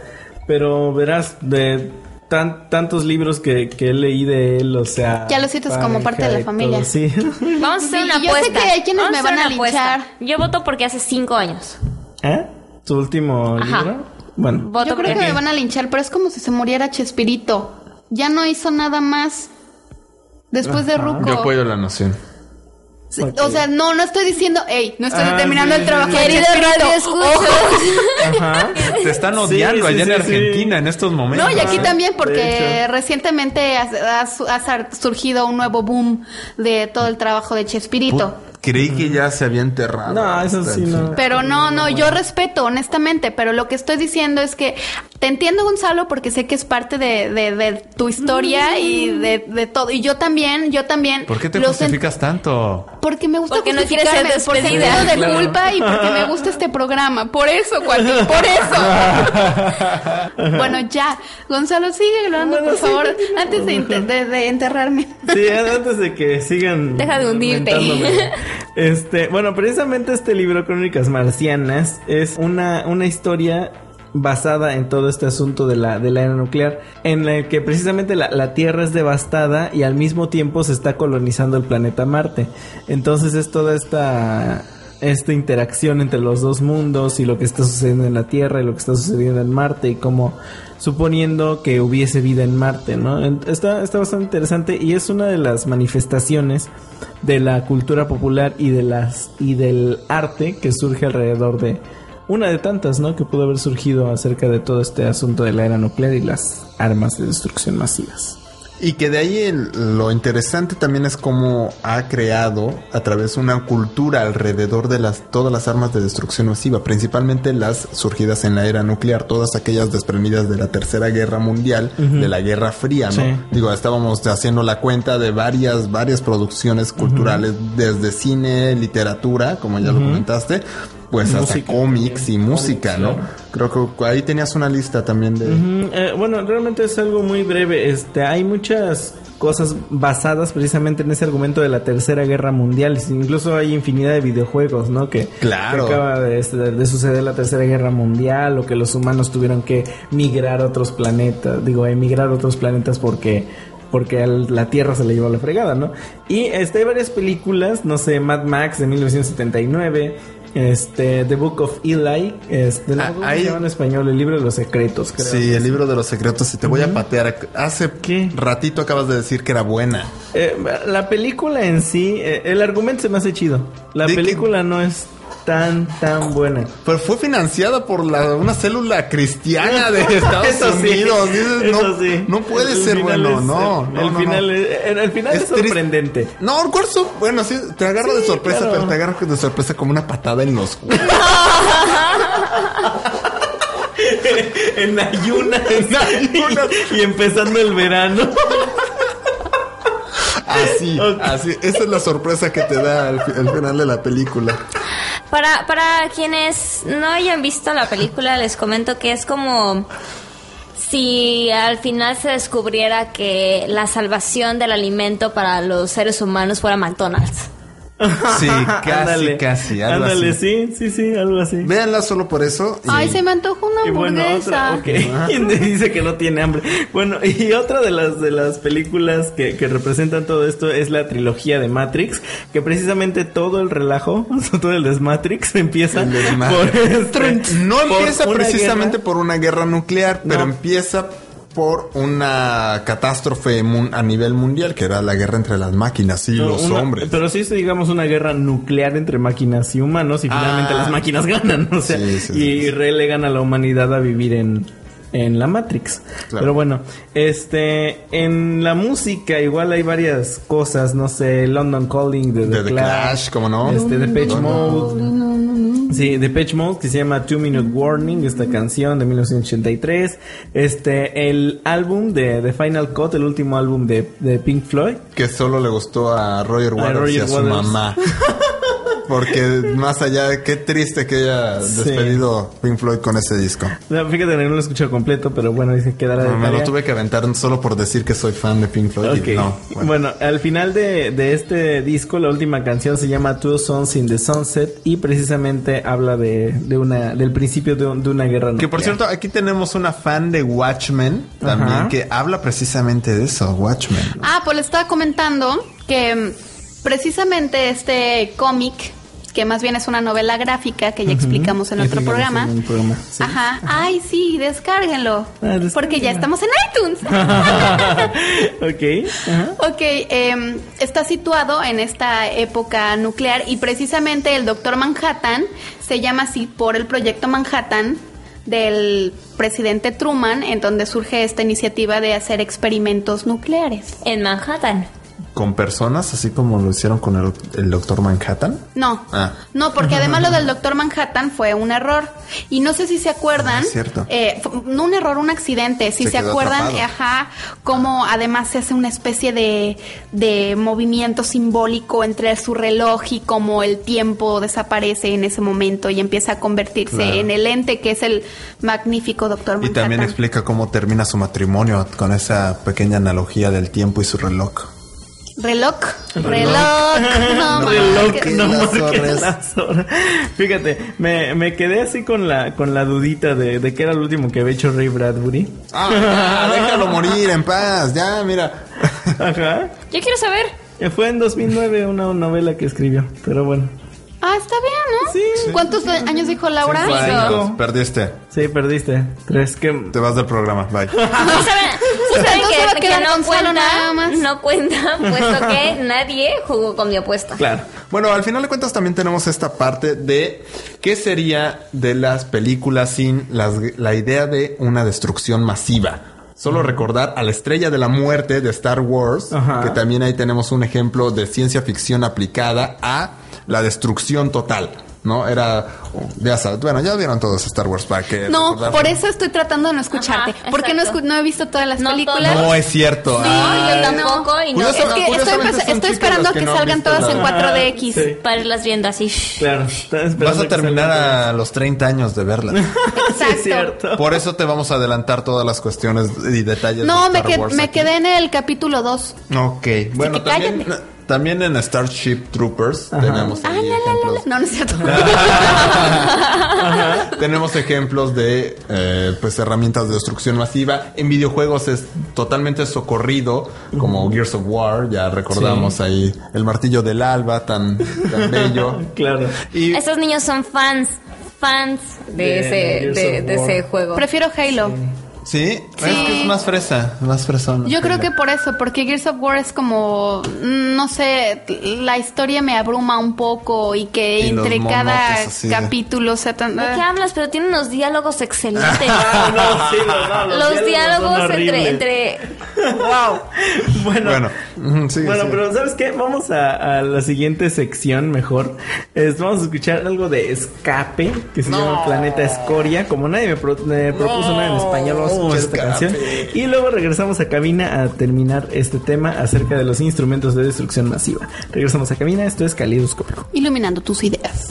pero verás, de tan, tantos libros que, que leí de él, o sea... Ya lo sientes como parte de la familia. todo, sí. Vamos a hacer Sí, una yo sé apuesta. que hay quienes Vamos me a van a una apuesta. linchar. Yo voto porque hace cinco años. ¿Eh? ¿Tu último Ajá. libro? Bueno, Voto Yo creo que me van a linchar, pero es como si se muriera Chespirito. Ya no hizo nada más después de Ruco. Yo apoyo la noción. Sí, O sea, no, no estoy diciendo, hey, no estoy Ah, terminando sí, el trabajo Querido Chespirito. radio escucha. ajá. Te están odiando sí, allá sí, en sí. Argentina en estos momentos. No, y aquí también de porque recientemente ha, ha ha surgido un nuevo boom de todo el trabajo de Chespirito. Creí que ya se había enterrado. No, eso sí no. Pero no, no, yo respeto, honestamente, pero lo que estoy diciendo es que te entiendo, Gonzalo, porque sé que es parte de, de- de tu historia y de, de todo. Y yo también, yo también. ¿Por qué te justificas tanto? Porque me gusta Porque no quieres ser justificarme, por despedida. sentido de Claro. culpa y porque me gusta este programa. Por eso, Joaquín, por eso. bueno, ya. Gonzalo, sigue hablando, Bueno, por sí. favor, antes de, ente- de- de enterrarme. Sí, antes de que sigan. Deja de hundirte. Este, bueno, precisamente este libro, Crónicas Marcianas, es una, una historia basada en todo este asunto de la, de la era nuclear, en el que precisamente la, la Tierra es devastada y al mismo tiempo se está colonizando el planeta Marte. Entonces es toda esta esta interacción entre los dos mundos y lo que está sucediendo en la Tierra y lo que está sucediendo en Marte y como suponiendo que hubiese vida en Marte, ¿no? Está, está bastante interesante y es una de las manifestaciones de la cultura popular y de las y del arte que surge alrededor de una de tantas, ¿no? Que pudo haber surgido acerca de todo este asunto de la era nuclear y las armas de destrucción masivas. Y que de ahí el- lo interesante también es cómo ha creado a través de una cultura alrededor de las todas las armas de destrucción masiva, principalmente las surgidas en la era nuclear, todas aquellas desprendidas de la Tercera Guerra Mundial, de la Guerra Fría, ¿no? Sí. Digo, estábamos haciendo la cuenta de varias varias producciones culturales desde cine, literatura, como ya lo comentaste, pues hasta Música. cómics y música, ¿no? Creo que ahí tenías una lista también de eh, bueno, realmente es algo muy breve. Este, hay muchas cosas basadas precisamente en ese argumento de la Tercera Guerra Mundial. Incluso hay infinidad de videojuegos, ¿no? Que, Claro. que acaba de, de suceder la Tercera Guerra Mundial o que los humanos tuvieron que migrar a otros planetas, digo, emigrar a otros planetas porque porque la Tierra se le llevó la fregada, ¿no? Y este, hay varias películas, no sé, Mad Max de 1979, este, The Book of Eli, este, no, Ah, ¿cómo ahí- en español? El libro de los secretos, creo. Sí, el libro de los secretos. Y te voy a patear. Hace ¿Qué? ratito acabas de decir que era buena. Eh, la película en sí, eh, el argumento se me hace chido. La película no es tan, tan buena. Pero fue financiada por la, una célula cristiana de Estados Eso sí, Unidos. Dices, eso no, sí. no puede El ser bueno, es- no. El, no, el no, final, no. Es, el, final es, sorprendente. No, el curso, bueno, sí, te agarra de sorpresa, claro. pero te agarra de sorpresa como una patada en los en ayunas. En ayunas. y empezando el verano. Así, así. Esa es la sorpresa que te da al final de la película. Para, para quienes no hayan visto la película, les comento que es como si al final se descubriera que la salvación del alimento para los seres humanos fuera McDonald's. Sí, casi, Ándale. casi, algo Ándale, así. sí, sí, sí, algo así. Véanla solo por eso. y- Ay, se me antojó una Y bueno, hamburguesa. Y dice que no tiene hambre. Bueno, y otra de las de las películas que, que representan todo esto es la trilogía de Matrix, que precisamente todo el relajo, todo el desmatrix empieza El por este- No por empieza precisamente guerra. por una guerra nuclear, pero No. empieza por una catástrofe a nivel mundial, que era la guerra entre las máquinas y los Una- hombres. Pero sí es, digamos, una guerra nuclear entre máquinas y humanos y finalmente Ah. las máquinas ganan, o sea, Sí, sí, y sí. relegan a la humanidad a vivir en, en la Matrix. Claro. Pero bueno, este, en la música igual hay varias cosas, no sé, London Calling de The, De The Clash, ¿cómo no? Este, No, no. Mode. Sí, Depeche Mode, que se llama Two Minute Warning, esta canción de 1983. Este, el álbum de The Final Cut, el último álbum de, de Pink Floyd. Que solo le gustó a Roger Waters y Roger a su Waters. mamá. Porque más allá, qué triste que haya Sí. despedido Pink Floyd con ese disco. No, fíjate, no lo he escuchado completo, pero bueno, dice que dará de No, me lo tuve que aventar solo por decir que soy fan de Pink Floyd. y Ok. No, bueno. bueno. al final de, de este disco, la última canción se llama Two Sons in the Sunset y precisamente habla de, de una, del principio de, un- de una guerra Que por nuclear. cierto, aquí tenemos una fan de Watchmen también Ajá. que habla precisamente de eso, Watchmen. Ah, pues le estaba comentando que mm, precisamente este cómic, que más bien es una novela gráfica que ya explicamos en Ya otro programa. en un programa, sí. Ajá. Ay, sí, descárguenlo. Ah, descárguenlo. Porque ya estamos en iTunes. ok. Ajá. Ok, em, está situado en esta época nuclear y precisamente el Doctor Manhattan se llama así por el proyecto Manhattan del presidente Truman, en donde surge esta iniciativa de hacer experimentos nucleares. En Manhattan. Con personas, así como lo hicieron con el, el Doctor Manhattan. No, Ah. no, porque además lo del Doctor Manhattan fue un error. Y no sé si se acuerdan. Ah, es cierto. eh, no un error, un accidente. Si Se acuerdan, ajá, cómo además se hace una especie de, de movimiento simbólico entre su reloj y cómo el tiempo desaparece en ese momento y empieza a convertirse Claro. en el ente que es el magnífico Doctor Y Manhattan. también explica cómo termina su matrimonio con esa pequeña analogía del tiempo y su reloj. Reloj, reloj, no, Reloj, no las marques las horas. Fíjate, me, me quedé así con la, con la dudita de, de que era el último que había hecho Ray Bradbury. Ah, déjalo morir en paz, ya, mira. Ajá. Yo quiero saber. Eh, Fue en 2009 una novela que escribió, pero bueno. Ah, está bien, ¿no? Sí. ¿Cuántos años dijo Laura? Cinco años, Perdiste. Sí, perdiste. Tres que... Te vas del programa, bye. Saben, a que, no Gonzalo cuenta, nada más. no cuenta, puesto que nadie jugó con mi apuesta. Claro. Bueno, al final de cuentas también tenemos esta parte de qué sería de las películas sin las- la idea de una destrucción masiva. Solo recordar a la estrella de la muerte de Star Wars, Ajá. que también ahí tenemos un ejemplo de ciencia ficción aplicada a la destrucción total. ¿No? Era, ya sabes, bueno, ya vieron todos Star Wars para que... No, recordar- por eso estoy tratando de no escucharte. Ajá, porque no, escu- no he visto todas las No películas. No es cierto. No, Ay. yo tampoco y no, Curioso- Es que estoy, son estoy esperando que que salgan todas la- en 4DX. Sí. para irlas viendo así. Claro. Vas a terminar a los 30 años de verla. Sí, Exacto. es cierto. Por eso te vamos a adelantar todas las cuestiones y detalles. No, de me, Star qued- Wars me quedé en el capítulo 2. Ok, bueno, también, cállate. También en Starship Troopers tenemos ahí ejemplos. No, no es cierto. Tenemos ejemplos de eh, pues herramientas de destrucción masiva. En videojuegos es totalmente socorrido, como Gears of War, ya recordamos ahí el martillo del alba tan, tan bello. Claro. Y Esos niños son fans, fans de, De ese, de, ese juego. Prefiero Halo. sí, es que es más fresa, más fresón. Yo creo que por eso, porque Gears of War es como, mm, no sé, la historia me abruma un poco y que Y entre cada de- capítulo sea tan... ¿De qué hablas? Pero tiene unos diálogos excelentes. No, sí, no, no, Los diálogos entre... Wow. Bueno, Bueno, sigue, bueno, pero ¿sabes qué? Vamos a, a la siguiente sección mejor. Es, vamos a escuchar algo de Escape, que se llama Planeta Escoria. Como nadie me, pro- me propuso nada en español, vamos a escuchar esta Escape. canción. Y luego regresamos a cabina a terminar este tema acerca de los instrumentos de destrucción masiva. Regresamos a cabina, esto es Calidoscopio. Iluminando tus ideas.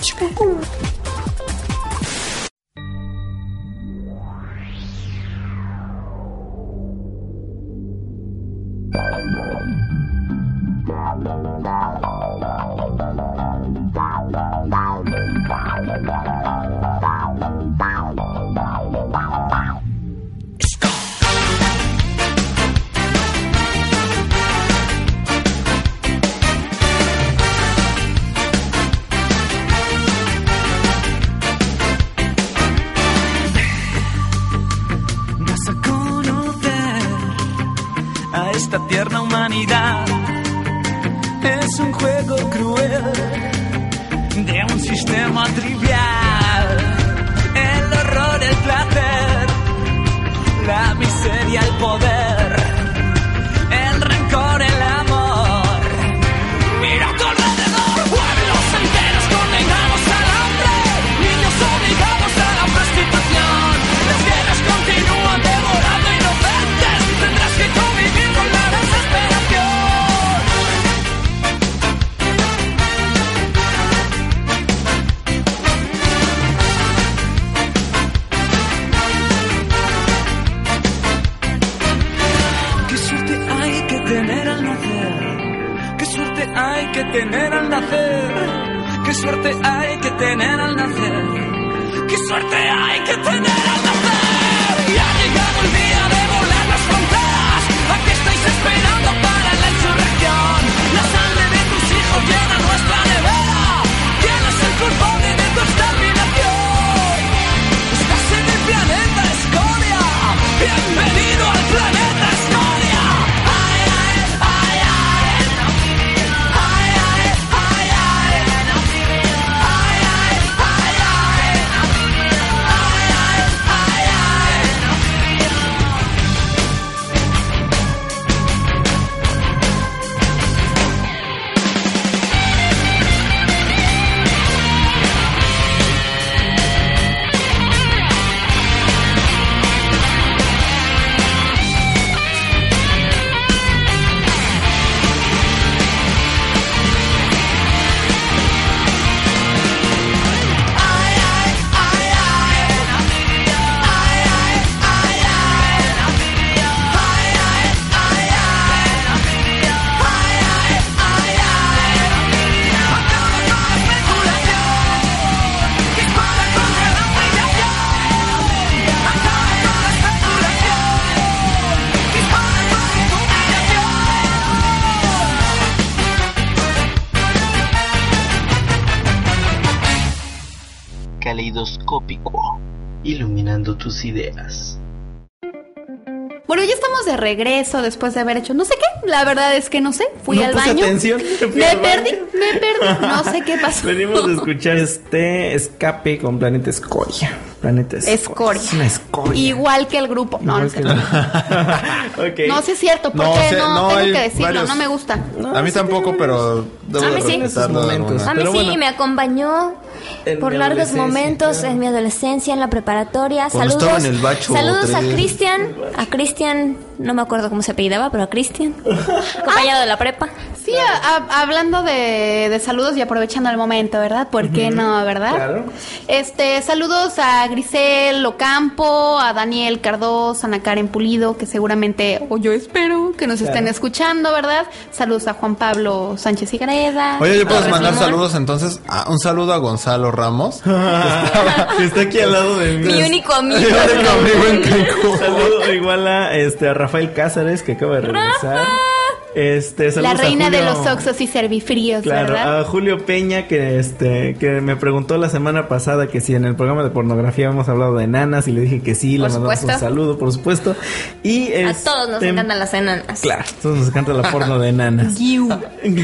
Que tener al nacer. Qué suerte hay que tener al nacer. Qué suerte hay que tener al nacer. Ideas. Bueno, ya estamos de regreso después de haber hecho no sé qué. La verdad es que no sé. Fui No al puse baño. atención, fui Me al baño. perdí, me perdí. No sé qué pasó. Venimos a escuchar este escape con Planeta Escoria. Planeta Escoria. Escoria. Es una escoria. Igual que el grupo. No, no, es Igual cierto. que- Ok. no sí es cierto. No, Porque no, no, tengo que decirlo. varios- No me gusta. a mí tampoco, pero debo A mí sí. Momentos. A mí Pero sí, bueno. me acompañó En por largos momentos claro. en mi adolescencia, en la preparatoria. Cuando saludos. estaba en el bacho saludos a. Cristian, a Cristian, no me acuerdo cómo se apellidaba, pero a Cristian, compañero de la prepa. Sí, a- a- hablando de, de saludos y aprovechando el momento, ¿verdad? ¿Por qué no, verdad? Claro. Este, saludos a Grisel Ocampo, a Daniel Cardoz, a Ana Karen Pulido, que seguramente, o yo espero que nos estén escuchando, ¿verdad? Saludos a Juan Pablo Sánchez Igreda. Oye, ¿yo puedo mandar saludos entonces? Un saludo a Gonzalo Ramos. que está aquí al lado de mí. Mi único amigo. Amigo en Cancún. Saludo igual a este a Rafael Cázares que acaba de regresar. Este, La reina de los oxos y servifríos, Claro, ¿verdad? a Julio Peña que este que me preguntó la semana pasada que si en el programa de pornografía hemos hablado de nanas y le dije que sí, Por le mandamos un saludo, por supuesto. Y A este, todos nos encantan las enanas. Claro, a todos nos encanta la porno de nanas. Ah, Y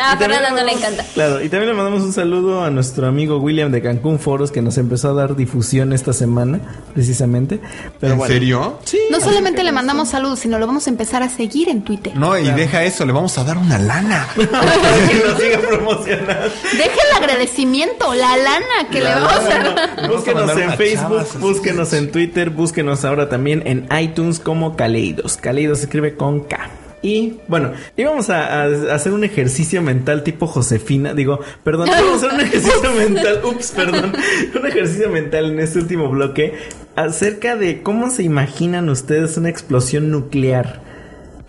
a Fernanda no le encanta. Claro, y también le mandamos un saludo a nuestro amigo William de Cancún Foros que nos empezó a dar difusión esta semena, precisamente. Pero ¿En bueno. serio? Sí. No solamente le mandamos saludos, sino lo vamos a empezar a seguir en Twitter. No, y deja eso, le vamos a dar una lana. Que nos siga promocionando. Deje el agradecimiento, la lana que le vamos a dar. Búsquenos en Facebook, chava, sí, sí, búsquenos en Twitter, búsquenos ahora también en iTunes como Kaleidos. Kaleidos se escribe con K. Y bueno, íbamos a, a hacer un ejercicio mental tipo Josefina. Digo, perdón, íbamos a hacer un ejercicio mental. Ups, perdón. Un ejercicio mental en este último bloque acerca de cómo se imaginan ustedes una explosión nuclear.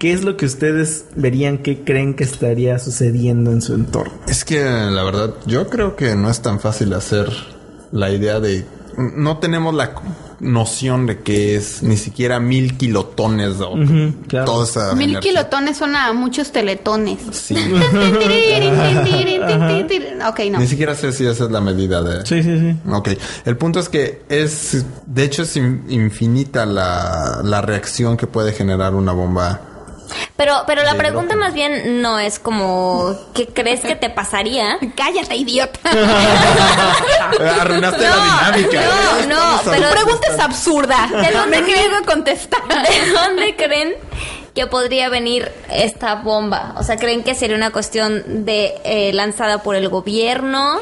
¿Qué es lo que ustedes verían que creen que estaría sucediendo en su entorno? Es que la verdad, yo creo que no es tan fácil hacer la idea de. No tenemos la noción de que es ni siquiera mil kilotones o claro. toda esa. Mil energía. kilotones suena a muchos teletones. Sí. ok, no. Ni siquiera sé si esa es la medida de. Sí, sí, sí. Ok, el punto es que es, de hecho es in- infinita la, la reacción que puede generar una bomba. Pero, pero la pregunta más bien no es como ¿qué crees que te pasaría? Cállate, idiota. Arruinaste la dinámica. No, no, Tu pero pregunta es absurda. ¿De dónde Me a contestar. ¿de dónde creen que podría venir esta bomba? O sea, ¿creen que sería una cuestión de eh, lanzada por el gobierno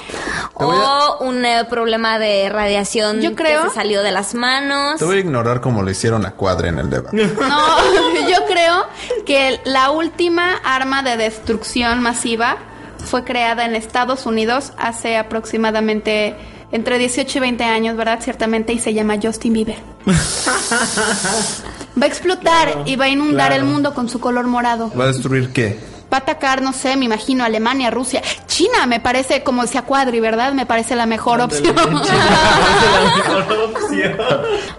o un eh, problema de radiación Yo creo- que se salió de las manos? Te voy a ignorar como lo hicieron a Cuadre en el debate. No, yo creo que la última arma de destrucción masiva fue creada en Estados Unidos hace aproximadamente entre 18 y 20 años, ¿verdad? Ciertamente, y se llama Justin Bieber. Va a explotar y va a inundar claro. el mundo con su color morado. ¿Va a destruir qué? Va a atacar, no sé, me imagino Alemania, Rusia, China, me parece, como decía Cuadri, ¿verdad? Me parece la mejor opción.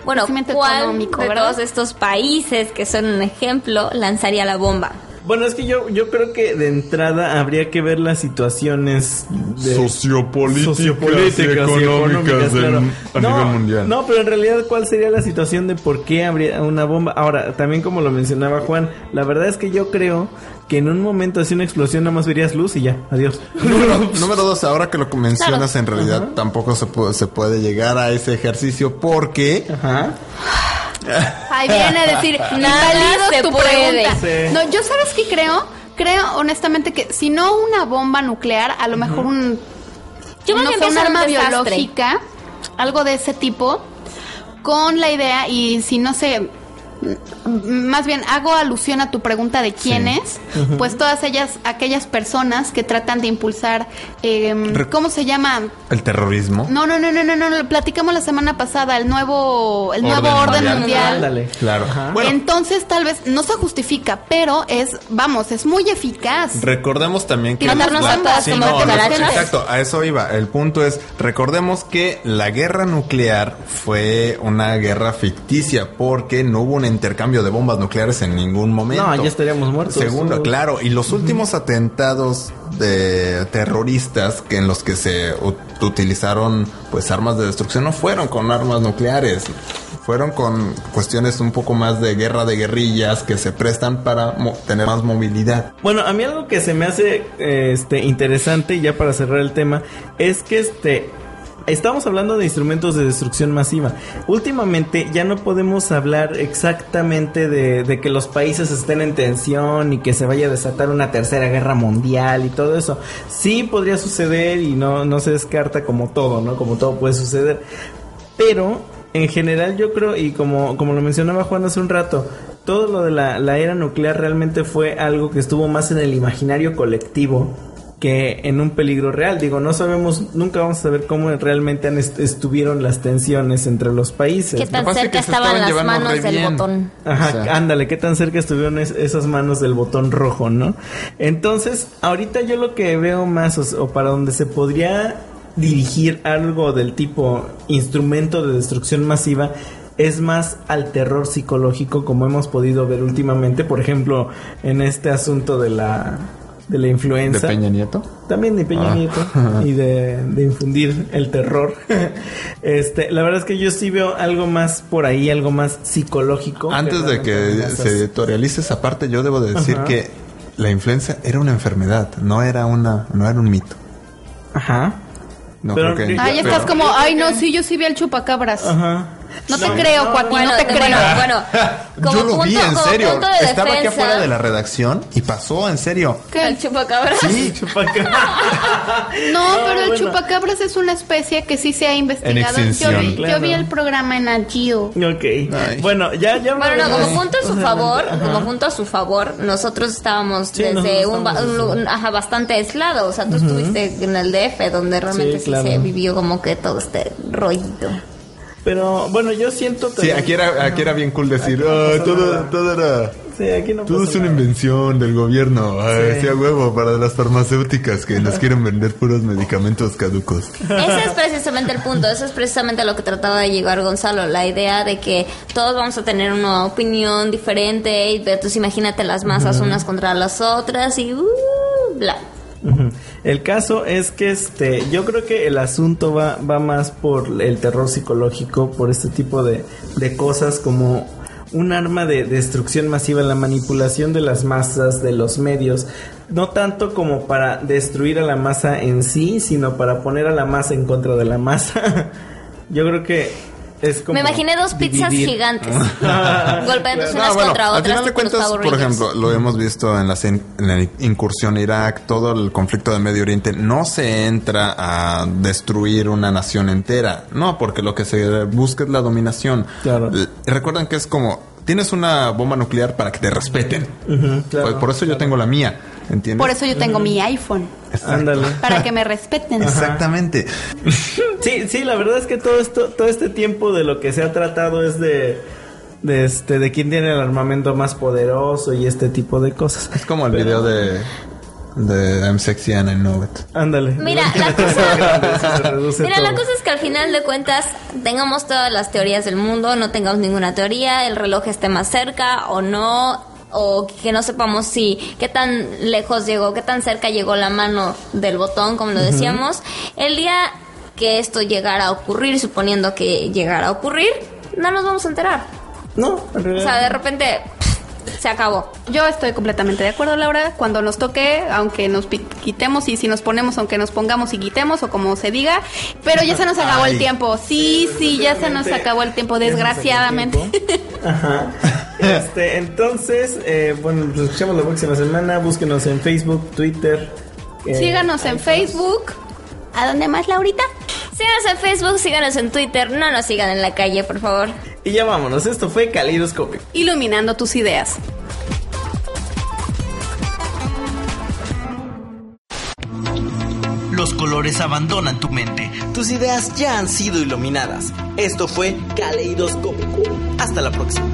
Bueno, Crecimiento ¿cuál económico, de ¿verdad? todos estos países que son un ejemplo lanzaría la bomba? Bueno, es que yo, yo creo que de entrada habría que ver las situaciones de- Sociopolíticas sociopolíticas y y económicas del- claro. a no, nivel mundial. No, pero en realidad, ¿cuál sería la situación de por qué habría una bomba? Ahora, también como lo mencionaba Juan, la verdad es que yo creo que en un momento así una explosión nada más verías luz y ya, adiós. Número, número dos, ahora que lo mencionas, en realidad tampoco se puede, se puede llegar a ese ejercicio porque Ajá. Ahí viene a decir, Nada se tu puede. pregunta. Sí. No, yo sabes qué creo? Creo honestamente que si no una bomba nuclear, a lo mejor un Yo creo no que sé, un arma biológica, algo de ese tipo, con la idea y si no sé m- más bien hago alusión a tu pregunta de quiénes, pues todas ellas, aquellas personas que tratan de impulsar, eh, ¿cómo se llama? el terrorismo. No, no, no, no, no, no, lo platicamos la semana pasada, el nuevo, el nuevo Orden orden mundial. mundial. Ándale. Claro. Bueno, Entonces tal vez no se justifica, pero es, vamos, es muy eficaz. Recordemos también que Matarnos a todas Sí, como no, exacto, a eso iba. El punto es, recordemos que la guerra nuclear fue una guerra ficticia porque no hubo un intercambio de bombas nucleares en ningún momento. No, ya estaríamos muertos. Segundo, claro, y los últimos atentados de terroristas que en los que se ut- utilizaron pues armas de destrucción no fueron con armas nucleares. Fueron con cuestiones un poco más de guerra de guerrillas que se prestan para tener más movilidad. Bueno, a mí algo que se me hace este interesante, ya para cerrar el tema, es que este estamos hablando de instrumentos de destrucción masiva. Últimamente ya no podemos hablar exactamente de, de que los países estén en tensión y que se vaya a desatar una tercera guerra mundial y todo eso. Sí podría suceder y no, no se descarta como todo, ¿no? Como todo puede suceder. Pero en general yo creo, y como, como lo mencionaba Juan hace un rato, todo lo de la, la era nuclear realmente fue algo que estuvo más en el imaginario colectivo que en un peligro real. Digo, no sabemos, nunca vamos a saber cómo realmente han est- estuvieron las tensiones entre los países. ¿Qué tan es cerca que estaban estaban las manos del bien. botón? Ajá, O sea. ándale, qué tan cerca estuvieron es- esas manos del botón rojo, ¿no? Entonces, ahorita yo lo que veo más, o, o para donde se podría dirigir algo del tipo instrumento de destrucción masiva, es más al terror psicológico, como hemos podido ver últimamente, por ejemplo, en este asunto de la, de la ¿De influenza. Peña Nieto? También de Peña Ah. Nieto y de, de infundir el terror. este, la verdad es que yo sí veo algo más por ahí, algo más psicológico. Antes de que se editorialice esa parte, yo debo de decir Ajá. que la influenza era una enfermedad, no era una, no era un mito. Ajá. No Pero- creo que. Ay, Pero- estás como, ay, no, sí, yo sí vi al chupacabras. Ajá. No te creo, Cuati, Bueno, no te creo. bueno, bueno, como yo lo vi, punto- en como serio. punto de Estaba aquí defensa, afuera de la redacción y pasó, en serio. El chupacabras. Sí, No, pero el bueno. chupacabras es una especie que sí se ha investigado. En extinción. Yo, vi- yo Claro. vi el programa en Agio. Ok. Ay. Bueno, ya, ya Bueno, no, como punto a su favor, como punto a su favor, nosotros estábamos Sí, desde nosotros un, ba- estábamos un lu- ajá, bastante aislado. O sea, tú estuviste en el DF, donde realmente Sí, sí, claro. se vivió como que todo este rollito. Pero bueno, yo siento sí, también- aquí era, aquí era bien cool decir, no "Ah, pasa todo, nada". todo era. Sí, aquí no Todo es una nada. invención del gobierno. Ay, Sí. sí, a huevo para las farmacéuticas que nos quieren vender puros medicamentos caducos. Ese es precisamente el punto, eso es precisamente lo que trataba de llegar Gonzalo, la idea de que todos vamos a tener una opinión diferente y entonces imagínate las masas unas contra las otras y uh, bla. Ujú. El caso es que este, yo creo que el asunto va, va más por el terror psicológico, por este tipo de, de cosas como un arma de destrucción masiva, la manipulación de las masas, de los medios, no tanto como para destruir a la masa en sí, sino para poner a la masa en contra de la masa. yo creo que es como Me imaginé dos pizzas dividir. gigantes golpeándose No, unas bueno, contra al otras. final de cuentas, por ejemplo, lo hemos visto en la, cin- en la incursión a Irak, todo el conflicto de Medio Oriente, no se entra a destruir una nación entera, no, porque lo que se busca es la dominación. Claro. Recuerden que es como, tienes una bomba nuclear para que te respeten. Ujú, claro. por, por eso yo tengo la mía, ¿entiendes? Por eso yo tengo mi iPhone. Ándale. Para que me respeten. Exactamente. Sí, sí, la verdad es que todo esto, todo este tiempo de lo que se ha tratado es de, de este, de quién tiene el armamento más poderoso y este tipo de cosas. Es como el video de, de I'm sexy and I know it. Ándale. Mira, ¿Verdad que la cosa, mira, la cosa es que al final de cuentas tengamos todas las teorías del mundo, no tengamos ninguna teoría, el reloj esté más cerca o no, o que no sepamos si qué tan lejos llegó, qué tan cerca llegó la mano del botón, como lo decíamos. El día que esto llegara a ocurrir, suponiendo que llegara a ocurrir, no nos vamos a enterar. No, en O realidad. sea, de repente se acabó. Yo estoy completamente de acuerdo, Laura. Cuando nos toque, aunque nos quitemos y si nos ponemos, aunque nos pongamos y quitemos o como se diga, pero ya se nos acabó el tiempo. Sí, sí, ya se nos acabó el tiempo, desgraciadamente. tiempo. Ajá. Este, entonces, eh, bueno, nos escuchamos la próxima semana. Búsquenos en Facebook, Twitter. eh, Síganos en Facebook. ¿A dónde más, Laurita? Síganos en Facebook, síganos en Twitter, no nos sigan en la calle, por favor. Y ya vámonos. Esto fue Caleidoscopio. Iluminando tus ideas. Los colores abandonan tu mente. Tus ideas ya han sido iluminadas. Esto fue Caleidoscópico. Hasta la próxima.